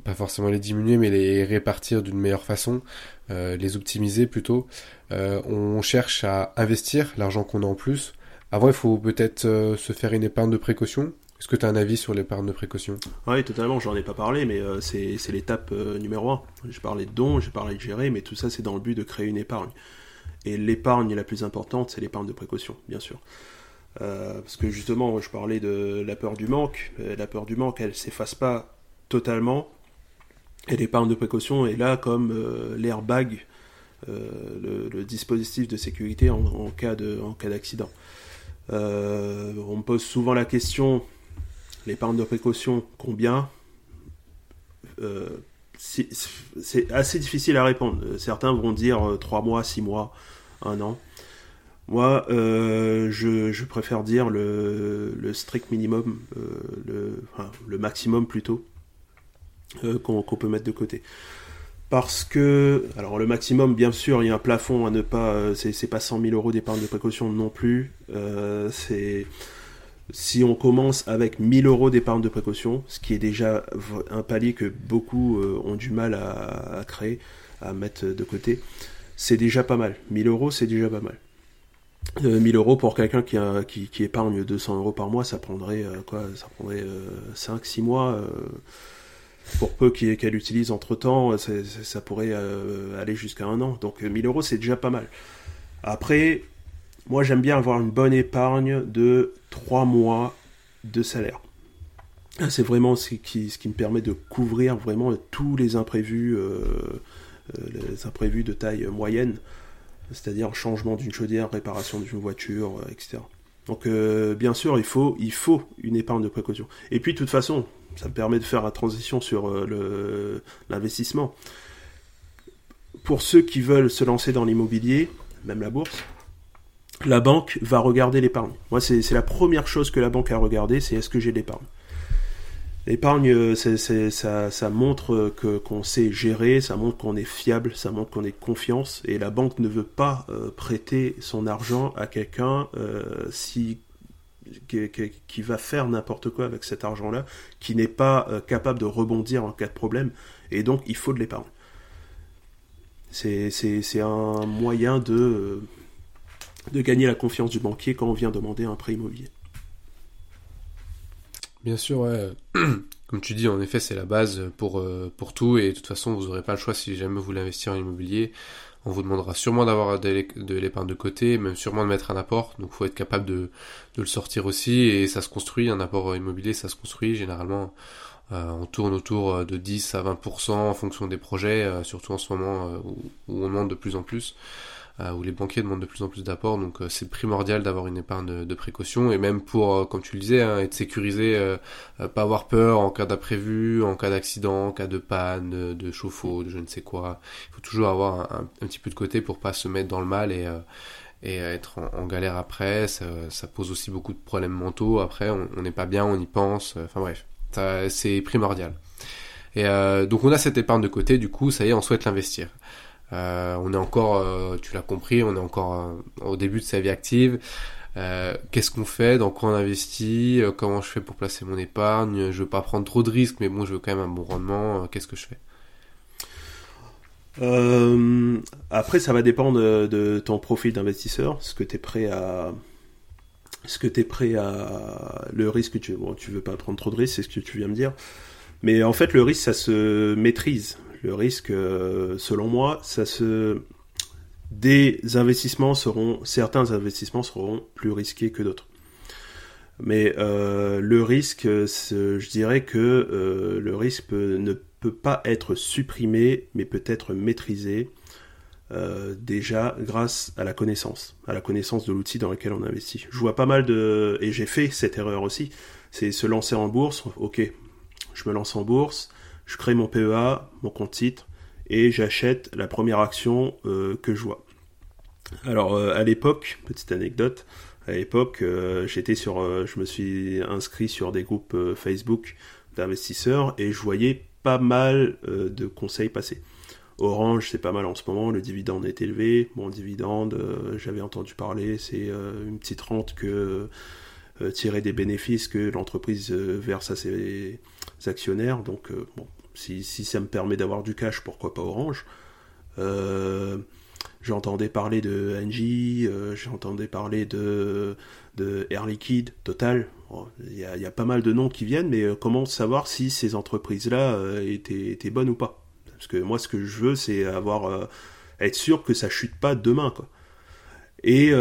C: pas forcément les diminuer, mais les répartir d'une meilleure façon, les optimiser plutôt. on cherche à investir l'argent qu'on a en plus. Avant, il faut peut-être se faire une épargne de précaution. Est-ce que tu as un avis sur l'épargne de précaution?
B: Oui, totalement, j'en ai pas parlé, mais euh, c'est l'étape euh, numéro un. J'ai parlé de dons, j'ai parlé de gérer, mais tout ça c'est dans le but de créer une épargne. Et l'épargne la plus importante, c'est l'épargne de précaution, bien sûr. Euh, parce que justement, je parlais de la peur du manque. la peur du manque, elle s'efface pas totalement. Et l'épargne de précaution est là comme l'airbag le, dispositif de sécurité en, cas de en cas d'accident. on me pose souvent la question l'épargne de précaution combien? C'est assez difficile à répondre. Certains vont dire 3 mois, 6 mois, 1 an. Moi, euh, je, préfère dire le, strict minimum, euh, le, maximum plutôt, euh, qu'on peut mettre de côté. Parce que, alors le maximum, bien sûr, il y a un plafond à ne pas, c'est pas 100 000 euros d'épargne de précaution non plus. c'est si on commence avec 1000 euros d'épargne de précaution, ce qui est déjà un palier que beaucoup ont du mal à, créer, à mettre de côté, c'est déjà pas mal. 1000 euros, c'est déjà pas mal. 1000 euh, euros pour quelqu'un qui, qui, épargne 200 euros par mois, ça prendrait euh, quoi Ça prendrait 5-6 euh, mois. Pour peu qu'elle utilise entre temps, ça pourrait aller jusqu'à un an. Donc 1000 euros, c'est déjà pas mal. Après, moi j'aime bien avoir une bonne épargne de 3 mois de salaire. C'est vraiment ce qui, me permet de couvrir vraiment tous les imprévus, les imprévus de taille moyenne c'est-à-dire changement d'une chaudière, réparation d'une voiture, euh, etc. Donc euh, bien sûr, il faut une épargne de précaution. Et puis de toute façon, ça me permet de faire la transition sur euh, l'investissement. Pour ceux qui veulent se lancer dans l'immobilier, même la bourse, la banque va regarder l'épargne. Moi, c'est la première chose que la banque a regardé, c'est est-ce que j'ai l'épargne? L'épargne, euh, ça, montre que qu'on sait gérer, ça montre qu'on est fiable, ça montre qu'on est confiance, et la banque ne veut pas euh, prêter son argent à quelqu'un euh, si qui, va faire n'importe quoi avec cet argent-là, qui n'est pas capable de rebondir en cas de problème, et donc il faut de l'épargne. C'est un moyen de, de gagner la confiance du banquier quand on vient demander un prêt immobilier.
C: Bien sûr, comme tu dis, en effet, c'est la base pour, euh, pour tout et de toute façon, vous n'aurez pas le choix si jamais vous voulez investir en immobilier. On vous demandera sûrement d'avoir de l'épargne de côté, même sûrement de mettre un apport. Donc, il faut être capable de, le sortir aussi et ça se construit. Un apport immobilier, ça se construit généralement. Euh, on tourne autour de 10 à 20% en fonction des projets, euh, surtout en ce moment où, où, on demande de plus en plus. Euh, où les banquiers demandent de plus en plus d'apports, donc euh, c'est primordial d'avoir une épargne de, précaution, et même pour, euh, comme tu le disais, hein, être sécurisé, pas avoir peur en cas d'imprévu, en cas d'accident, en cas de panne, de chauffe-eau, de je ne sais quoi. Il faut toujours avoir un, petit peu de côté pour pas se mettre dans le mal et et être en, galère après, ça, ça, pose aussi beaucoup de problèmes mentaux. Après, on n'est pas bien, on y pense. Enfin bref, c'est primordial. Et donc on a cette épargne de côté, du coup, ça y est, on souhaite l'investir. Euh, on est encore, euh, tu l'as compris, on est encore euh, au début de sa vie active. Qu'est-ce qu'on fait? Dans quoi on investit? Comment je fais pour placer mon épargne? Je veux pas prendre trop de risques, mais bon, je veux quand même un bon rendement. Qu'est-ce que je fais?
B: Après, ça va dépendre de, ton profil d'investisseur, ce que tu es prêt à, ce que tu es prêt à, le risque tu, bon, tu veux pas prendre trop de risques, c'est ce que tu viens de dire. Mais en fait, le risque, ça se maîtrise. Le risque, euh, selon moi, ça se des investissements seront certains investissements seront plus risqués que d'autres. Mais euh, le risque, je dirais que euh, le risque ne peut pas être supprimé, mais peut être maîtrisé déjà grâce à la connaissance, à la connaissance de l'outil dans lequel on investit. Je vois pas mal de, et j'ai fait cette erreur aussi, c'est se lancer en bourse. Ok, je me lance en bourse, je crée mon PEA, mon compte titre, et j'achète la première action euh, que je vois. Alors euh, à l'époque, petite anecdote, à l'époque, euh, j'étais sur, je me suis inscrit sur des groupes Facebook d'investisseurs et je voyais pas mal de conseils passer. Orange, c'est pas mal en ce moment, le dividende est élevé. Bon, dividende, j'avais entendu parler, c'est une petite rente que tirer des bénéfices que l'entreprise verse à ses actionnaires. Donc, bon, si, ça me permet d'avoir du cash, pourquoi pas Orange euh, J'entendais parler de Engie, euh, j'entendais parler de, de Air Liquide, Total. Il y, a, pas mal de noms qui viennent, mais euh, comment savoir si ces entreprises-là étaient, bonnes ou pas? Parce que moi, ce que je veux, c'est avoir être sûr que ça chute pas demain, quoi. Et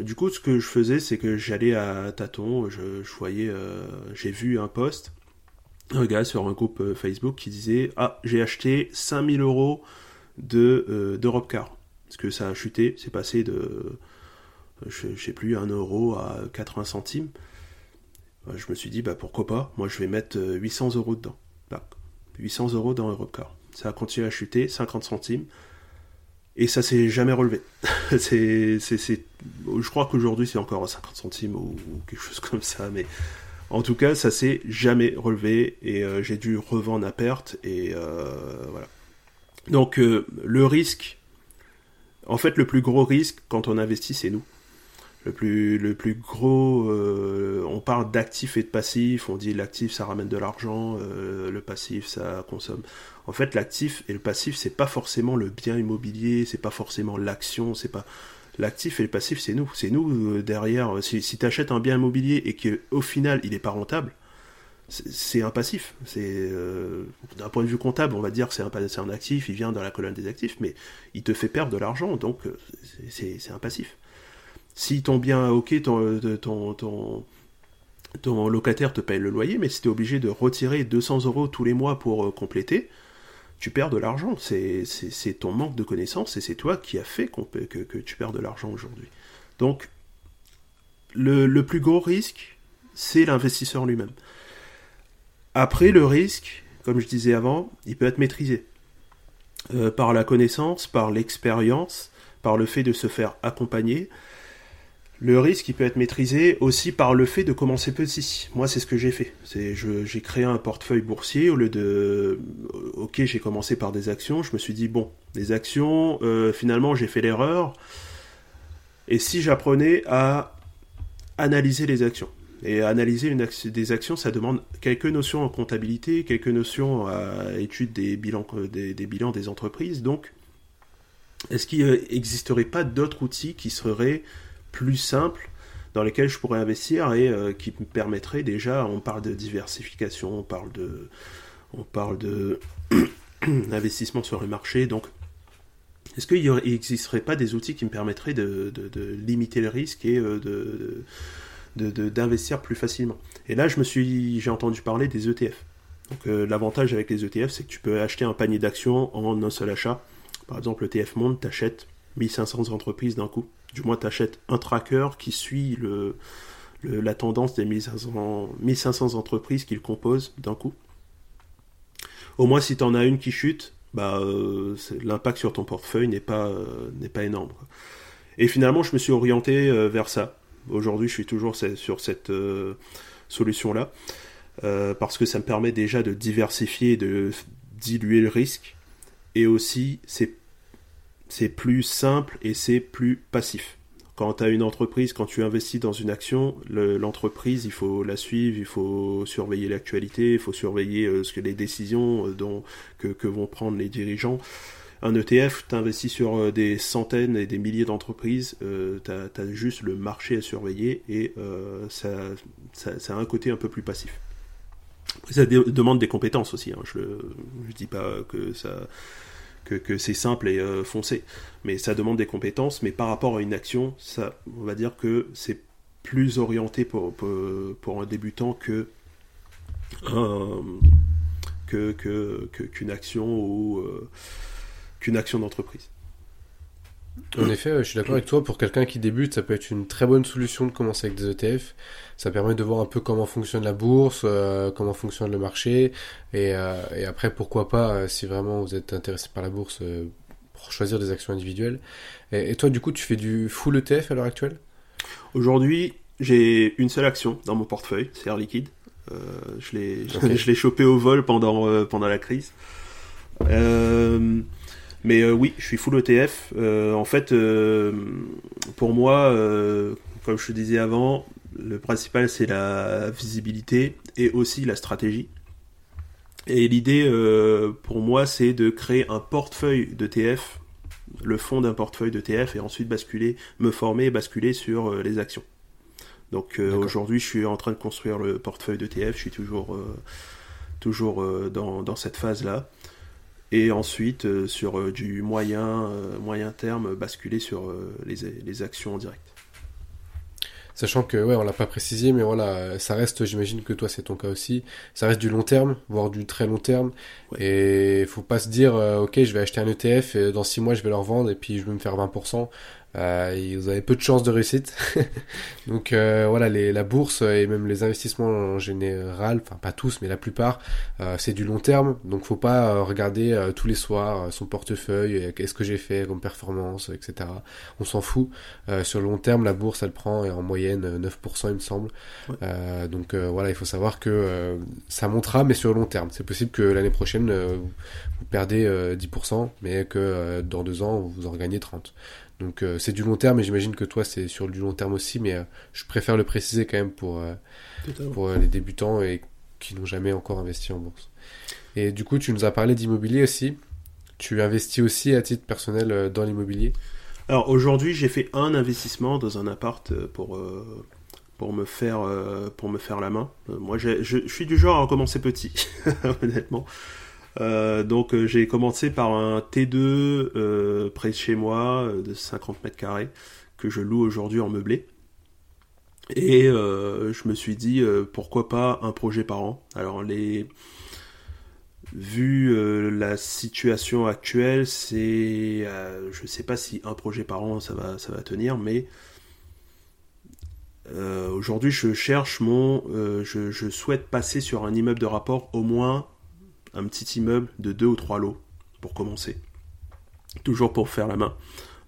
B: du coup, ce que je faisais, c'est que j'allais à tâtons, je voyais, j'ai vu un poste un gars sur un groupe euh, Facebook qui disait Ah, j'ai acheté 5000 euros de d'Europecar. Parce que ça a chuté, c'est passé de, je, sais plus, 1 euro à 80 centimes. Je me suis dit, bah pourquoi pas, moi je vais mettre 800 euros dedans. 800 euros dans Europcar. Ça a continué à chuter, 50 centimes. Et ça s'est jamais relevé. c'est, je crois qu'aujourd'hui c'est encore à 50 centimes ou, quelque chose comme ça, mais en tout cas ça s'est jamais relevé et euh, j'ai dû revendre à perte et euh. Donc euh, le risque, en fait le plus gros risque quand on investit c'est nous le plus, le plus gros, on parle d'actifs et de passifs, on dit l'actif ça ramène de l'argent, le passif ça consomme. En fait, l'actif et le passif, c'est pas forcément le bien immobilier, c'est pas forcément l'action, c'est pas. L'actif et le passif, c'est nous. C'est nous euh, derrière. Si, si tu achètes un bien immobilier et qu'au final il n'est pas rentable, c'est un passif. C'est d'un point de vue comptable, on va dire que c'est un, actif, il vient dans la colonne des actifs, mais il te fait perdre de l'argent, donc c'est un passif. Si ton bien, ok, ton, ton, locataire te paye le loyer, mais si tu es obligé de retirer 200 euros tous les mois pour euh, compléter, tu perds de l'argent. C'est ton manque de connaissances et c'est toi qui a fait que, tu perds de l'argent aujourd'hui. Donc, le, le, plus gros risque, c'est l'investisseur lui-même. Après, le risque, comme je disais avant, il peut être maîtrisé. Euh, par la connaissance, par l'expérience, par le fait de se faire accompagner, le risque, il peut être maîtrisé aussi par le fait de commencer petit. Moi, c'est ce que j'ai fait. C'est, j'ai créé un portefeuille boursier au lieu de, ok, j'ai commencé par des actions. Je me suis dit bon, des actions, euh, finalement, j'ai fait l'erreur. Et si j'apprenais à analyser les actions et analyser des actions, ça demande quelques notions en comptabilité, quelques notions à étude des bilans des, des bilans des entreprises. Donc, est-ce qu'il n'existerait pas d'autres outils qui seraient plus simple dans lesquels je pourrais investir et euh, qui me permettrait déjà, on parle de diversification, on parle de, on parle de investissement sur le marché, donc est-ce qu'il n'existerait pas des outils qui me permettraient de, limiter le risque et euh, de, d'investir plus facilement? Et là, je me suis, j'ai entendu parler des ETF. Donc euh, l'avantage avec les ETF, c'est que tu peux acheter un panier d'actions en un seul achat. Par exemple, l'ETF Monde, tu achètes 1500 entreprises d'un coup du moins tu achètes un tracker qui suit le, la tendance des 1500, 1500 entreprises qu'il compose d'un coup. Au moins si tu en as une qui chute, bah, euh, l'impact sur ton portefeuille n'est pas, euh, n'est pas énorme. Et finalement, je me suis orienté euh, vers ça. Aujourd'hui, je suis toujours sur cette solution-là, parce que ça me permet déjà de diversifier, de diluer le risque, et aussi c'est c'est plus simple et c'est plus passif. Quand tu as une entreprise, quand tu investis dans une action, l'entreprise, il faut la suivre, il faut surveiller l'actualité, il faut surveiller euh, ce que les décisions euh, que, vont prendre les dirigeants. Un ETF, tu investis sur euh, des centaines et des milliers d'entreprises, tu as, juste le marché à surveiller et ça, ça, a un côté un peu plus passif. Ça demande des compétences aussi, hein. je ne dis pas que ça que, c'est simple et euh, foncé. Mais ça demande des compétences, mais par rapport à une action, ça, on va dire que c'est plus orienté pour, un débutant que qu'une que, que, action ou euh, qu'une action d'entreprise.
C: En effet, je suis d'accord avec toi. Pour quelqu'un qui débute, ça peut être une très bonne solution de commencer avec des ETF. Ça permet de voir un peu comment fonctionne la bourse, euh, comment fonctionne le marché, et, euh, et après, pourquoi pas, euh, si vraiment vous êtes intéressé par la bourse, pour choisir des actions individuelles. Et, toi, du coup, tu fais du full ETF à l'heure actuelle?
B: Aujourd'hui, j'ai une seule action dans mon portefeuille, c'est Air Liquide. je l'ai chopé au vol pendant, pendant la crise. Euh, mais euh, oui, je suis full ETF. Euh, en fait, euh, pour moi, comme je te disais avant, le principal c'est la visibilité et aussi la stratégie. Et l'idée pour moi c'est de créer un portefeuille d'ETF, le fond d'un portefeuille d'ETF et ensuite basculer, me former et basculer sur les actions. Donc aujourd'hui je suis en train de construire le portefeuille d'ETF, je suis toujours, toujours dans, dans cette phase là et ensuite euh, sur euh, du moyen, euh, moyen terme basculer sur les, les, actions en direct.
C: Sachant que, ouais, on l'a pas précisé, mais voilà, ça reste, j'imagine que toi c'est ton cas aussi, ça reste du long terme, voire du très long terme. Et faut pas se dire, ok, je vais acheter un ETF et dans six mois je vais le revendre et puis je vais me faire 20%. Euh, vous avez peu de chances de réussite. Donc euh, voilà, les, la bourse et même les investissements en général, enfin pas tous, mais la plupart, euh, c'est du long terme. Donc faut pas euh, regarder euh, tous les soirs son portefeuille, qu'est-ce que j'ai fait comme performance, etc. On s'en fout. sur le long terme, la bourse, elle prend en moyenne 9%, il me semble. Ouais. donc voilà, il faut savoir que ça montera, mais sur le long terme. C'est possible que l'année prochaine, vous perdez 10%, mais que dans deux ans, vous en regagnez 30%. Donc euh, c'est du long terme et j'imagine que toi c'est sur du long terme aussi, mais euh, je préfère le préciser quand même pour, euh, pour les débutants et qui n'ont jamais encore investi en bourse. Et du coup tu nous as parlé d'immobilier aussi. Tu investis aussi à titre personnel dans l'immobilier?
B: Alors aujourd'hui j'ai fait un investissement dans un appart pour, pour, me, faire, pour me faire la main. moi je, je suis du genre à recommencer petit, honnêtement. Euh, donc euh, j'ai commencé par un T2 euh, près de chez moi de 50 mètres carrés que je loue aujourd'hui en meublé. Et je me suis dit pourquoi pas un projet par an. Alors les vu la situation actuelle, c'est je sais pas si un projet par an ça va ça va tenir, mais aujourd'hui je cherche mon je souhaite passer sur un immeuble de rapport au moins un petit immeuble de deux ou trois lots pour commencer. Toujours pour faire la main.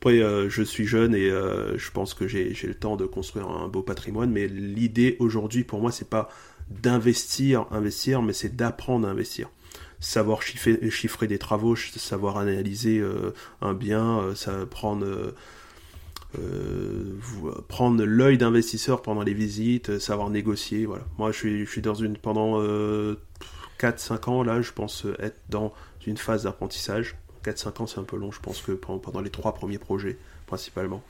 B: Après, euh, je suis jeune et euh, je pense que j'ai le temps de construire un beau patrimoine, mais l'idée aujourd'hui pour moi, c'est pas d'investir, investir, mais c'est d'apprendre à investir. Savoir chiffrer, des travaux, savoir analyser euh, un bien, prendre l'œil d'investisseur pendant les visites, savoir négocier. Moi, je suis, je suis dans une pendant 4-5 ans, là, je pense être dans une phase d'apprentissage. 4-5 ans, c'est un peu long, je pense que pendant les trois premiers projets, principalement.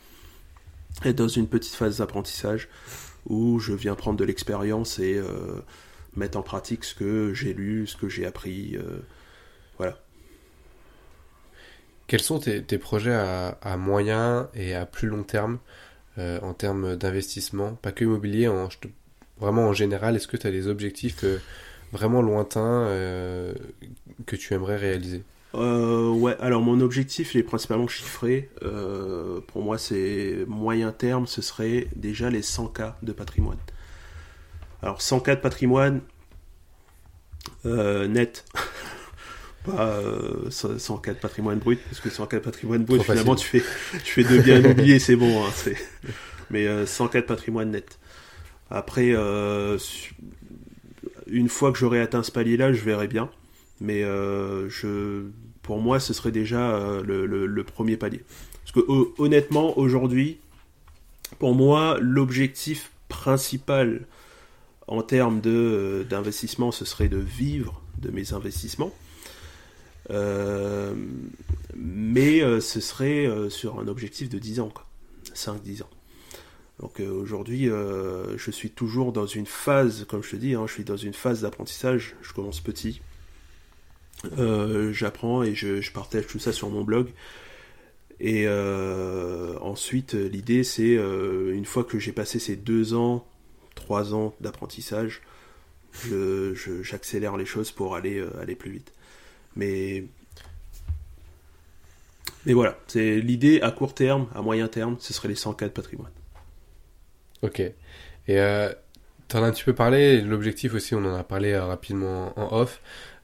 B: Être dans une petite phase d'apprentissage où je viens prendre de l'expérience et euh, mettre en pratique ce que j'ai lu, ce que j'ai appris. Euh, voilà.
C: Quels sont tes, projets à, moyen et à plus long terme euh, en termes d'investissement? Pas que immobilier, en, vraiment en général, est-ce que tu as des objectifs vraiment lointain euh, que tu aimerais réaliser
B: euh, ouais, alors mon objectif il est principalement chiffré. Euh, pour moi, c'est moyen terme, ce serait déjà les 100K de patrimoine. Alors 100K de patrimoine net, pas 100K de patrimoine brut, parce que 100K de patrimoine brut, finalement tu fais, tu fais deux biens immobiliers, c'est bon. Hein, mais 100K de patrimoine net. Après, une fois que j'aurai atteint ce palier-là, je verrai bien. Mais euh, je, pour moi, ce serait déjà euh, le, premier palier. Parce que honnêtement, aujourd'hui, pour moi, l'objectif principal en termes euh, d'investissement, ce serait de vivre de mes investissements. mais ce serait sur un objectif de 10 ans, 5-10 ans. Donc euh, aujourd'hui, euh, je suis toujours dans une phase, comme je te dis, hein, je suis dans une phase d'apprentissage. Je commence petit. Euh, j'apprends et je, partage tout ça sur mon blog. Et ensuite, l'idée, c'est une fois que j'ai passé ces deux ans, trois ans d'apprentissage, j'accélère les choses pour aller, aller plus vite. Mais mais voilà, c'est l'idée à court terme, à moyen terme, ce serait les 100 de patrimoine.
C: Ok. Et euh, tu en as un petit peu parlé, l'objectif aussi, on en a parlé euh, rapidement en off,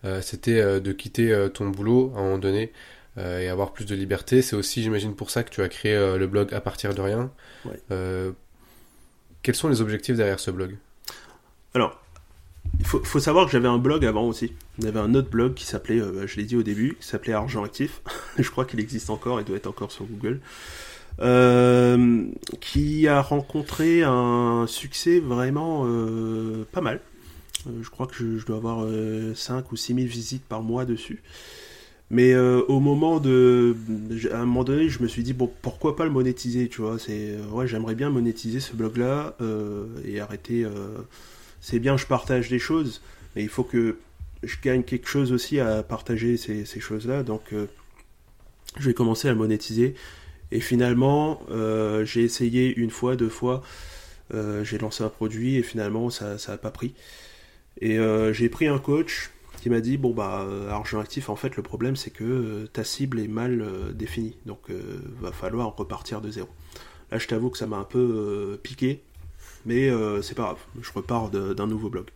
C: euh, c'était euh, de quitter euh, ton boulot à un moment donné et avoir plus de liberté. C'est aussi, j'imagine, pour ça que tu as créé le blog à partir de rien. Ouais. quels sont les objectifs derrière ce blog?
B: Alors, il faut, faut, savoir que j'avais un blog avant aussi. J'avais un autre blog qui s'appelait, je l'ai dit au début, qui s'appelait Argent Actif. je crois qu'il existe encore, il doit être encore sur Google. Euh, qui a rencontré un succès vraiment euh, pas mal. Euh, je crois que je, dois avoir 5 ou 6 000 visites par mois dessus. Mais au moment de, à un moment donné, je me suis dit bon, pourquoi pas le monétiser, tu vois? C'est ouais, j'aimerais bien monétiser ce blog-là et arrêter. c'est bien, je partage des choses, mais il faut que je gagne quelque chose aussi à partager ces, ces choses-là. Donc, je vais commencer à le monétiser. Et finalement, euh, j'ai essayé une fois, deux fois. j'ai lancé un produit et finalement ça n'a pas pris. Et j'ai pris un coach qui m'a dit bon bah argent actif en fait le problème c'est que ta cible est mal définie donc va falloir repartir de zéro. Là je t'avoue que ça m'a un peu piqué mais c'est pas grave, je repars d'un nouveau blog.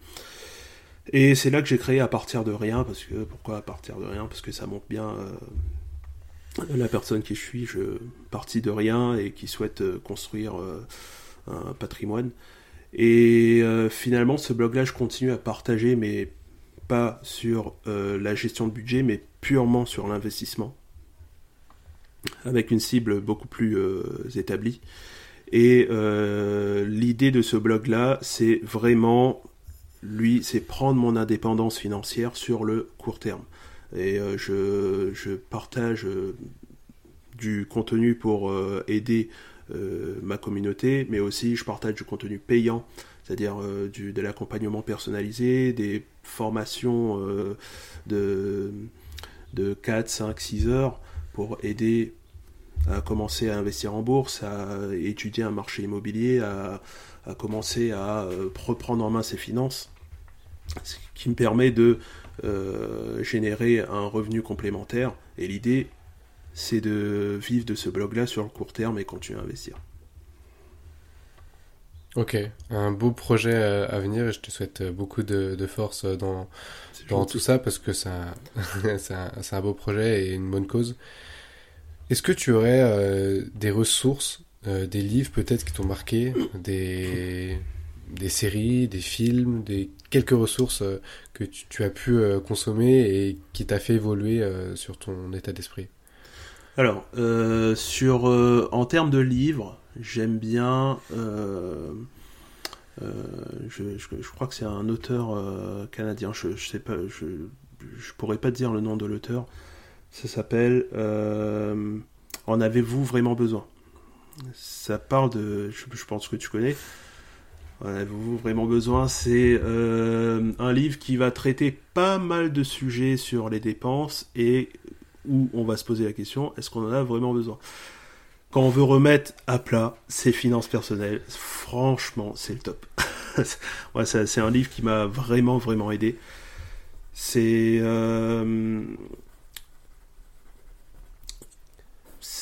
B: Et c'est là que j'ai créé à partir de rien, parce que pourquoi à partir de rien? Parce que ça montre bien euh, la personne qui je suis, je partis de rien et qui souhaite euh, construire euh, un patrimoine. Et finalement, ce blog-là, je continue à partager, mais pas sur la gestion de budget, mais purement sur l'investissement, avec une cible beaucoup plus établie. Et l'idée de ce blog-là, c'est vraiment lui, c'est prendre mon indépendance financière sur le court terme. Et euh, je, partage euh, du contenu pour euh, aider ma communauté, mais aussi je partage du contenu payant, c'est-à-dire de l'accompagnement personnalisé, des formations de, de 4, 5, 6 heures pour aider à commencer à investir en bourse, à étudier un marché immobilier, à, à commencer à reprendre en main ses finances. Ce qui me permet de euh, générer un revenu complémentaire. Et l'idée, c'est de vivre de ce blog-là sur le court terme et continuer à investir.
C: Ok, un beau projet à venir et je te souhaite beaucoup de, force dans, dans tout ça parce que c'est un, un, beau projet et une bonne cause. Est-ce que tu aurais euh, des ressources, euh, des livres peut-être qui t'ont marqué, des, des séries, des films, des quelques ressources euh, que tu, as pu euh, consommer et qui t'a fait évoluer euh, sur ton état d'esprit
B: Alors, sur, en termes de livres, j'aime bien. Je, crois que c'est un auteur canadien. Je, je sais pas. Je, je pourrais pas dire le nom de l'auteur. Ça s'appelle En avez-vous vraiment besoin? Ça parle de. Je, pense que tu connais avez-vous vraiment besoin? C'est euh, un livre qui va traiter pas mal de sujets sur les dépenses et où on va se poser la question est-ce qu'on en a vraiment besoin? Quand on veut remettre à plat ses finances personnelles, franchement, c'est le top. ouais, c'est un livre qui m'a vraiment, vraiment aidé. C'est. Euh,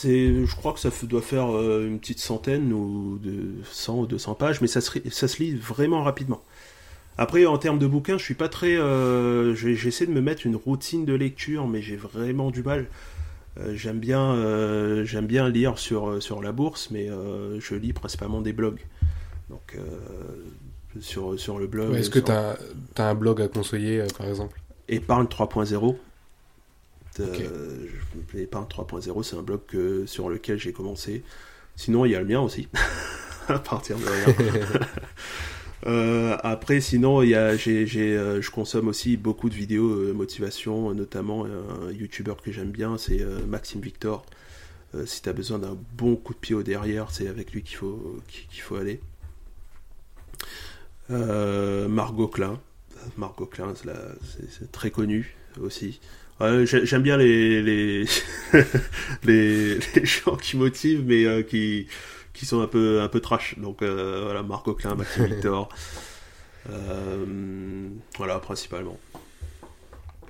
B: je crois que ça doit faire euh, une petite centaine ou de 100 ou 200 pages, mais ça se, ça se lit vraiment rapidement. Après, en termes de bouquins, je suis pas très. Euh, j'essaie de me mettre une routine de lecture, mais j'ai vraiment du mal. Euh, j'aime bien, j'aime bien lire sur, sur la bourse, mais je lis principalement des blogs. Donc, sur, sur le blog.
C: Est-ce que tu as, as, un blog à conseiller, par exemple?
B: Épargne 3.0. L'épargne 3.0, c'est un blog sur lequel j'ai commencé. Sinon, il y a le mien aussi, à partir de rien. Euh, après, sinon, y a, j'ai, euh, je consomme aussi beaucoup de vidéos euh, motivation, notamment un YouTuber que j'aime bien, c'est Maxime Victor. si tu as besoin d'un bon coup de pied au derrière, c'est avec lui qu'il faut, qu'il faut aller. Margot Klein. Margot Klein, c'est très connu aussi. J'aime bien les les, les, gens qui motivent, mais euh, qui, qui sont un peu, un peu trash. Donc euh, voilà, Marc Auclin, Maxime Victor. Euh, voilà, principalement.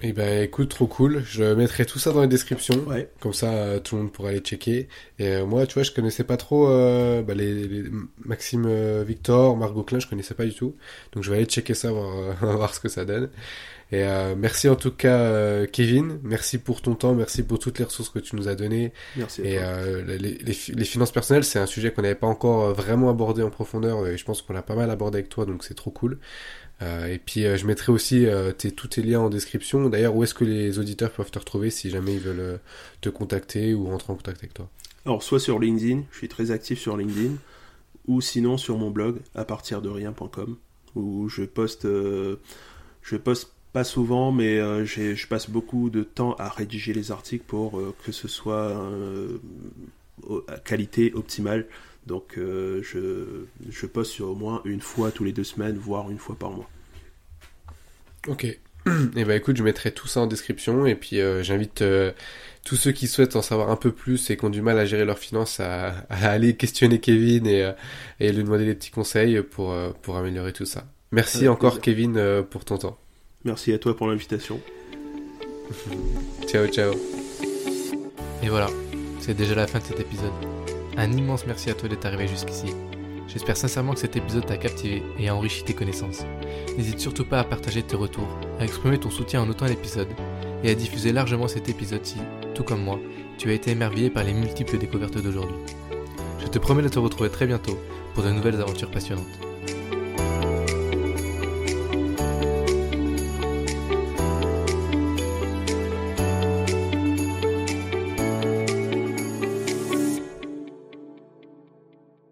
C: Eh ben écoute, trop cool. Je mettrai tout ça dans les descriptions. Comme ça, tout le monde pourra aller checker. Et moi, tu vois, je connaissais pas trop bah, les, Maxime Victor, Margot Klein, je connaissais pas du tout. Donc je vais aller checker ça, voir, voir ce que ça donne. Et euh, merci en tout cas, euh, Kevin. Merci pour ton temps, merci pour toutes les ressources que tu nous as données.
B: Merci.
C: Et euh, les, les, les, finances personnelles, c'est un sujet qu'on n'avait pas encore vraiment abordé en profondeur, et je pense qu'on l'a pas mal abordé avec toi, donc c'est trop cool. Et puis je mettrai aussi tes, tous tes liens en description. D'ailleurs, où est-ce que les auditeurs peuvent te retrouver si jamais ils veulent te contacter ou rentrer en contact avec toi?
B: Alors, soit sur LinkedIn, je suis très actif sur LinkedIn, ou sinon sur mon blog à partir de rien.com, où je poste, je poste pas souvent, mais euh, je passe beaucoup de temps à rédiger les articles pour euh, que ce soit euh, qualité optimale. Donc je, je poste sur au moins une fois tous les deux semaines, voire une fois par mois.
C: Ok. Et bah écoute, je mettrai tout ça en description et puis euh, j'invite euh, tous ceux qui souhaitent en savoir un peu plus et qui ont du mal à gérer leurs finances à, à aller questionner Kevin et, euh, et lui demander des petits conseils pour, euh, pour améliorer tout ça. Merci
B: Avec
C: encore
B: plaisir.
C: Kevin euh, pour ton temps.
B: Merci à toi pour l'invitation.
C: Ciao ciao.
A: Et voilà, c'est déjà la fin de cet épisode. Un immense merci à toi d'être arrivé jusqu'ici. J'espère sincèrement que cet épisode t'a captivé et a enrichi tes connaissances. N'hésite surtout pas à partager tes retours, à exprimer ton soutien en notant l'épisode et à diffuser largement cet épisode si, tout comme moi, tu as été émerveillé par les multiples découvertes d'aujourd'hui. Je te promets de te retrouver très bientôt pour de nouvelles aventures passionnantes.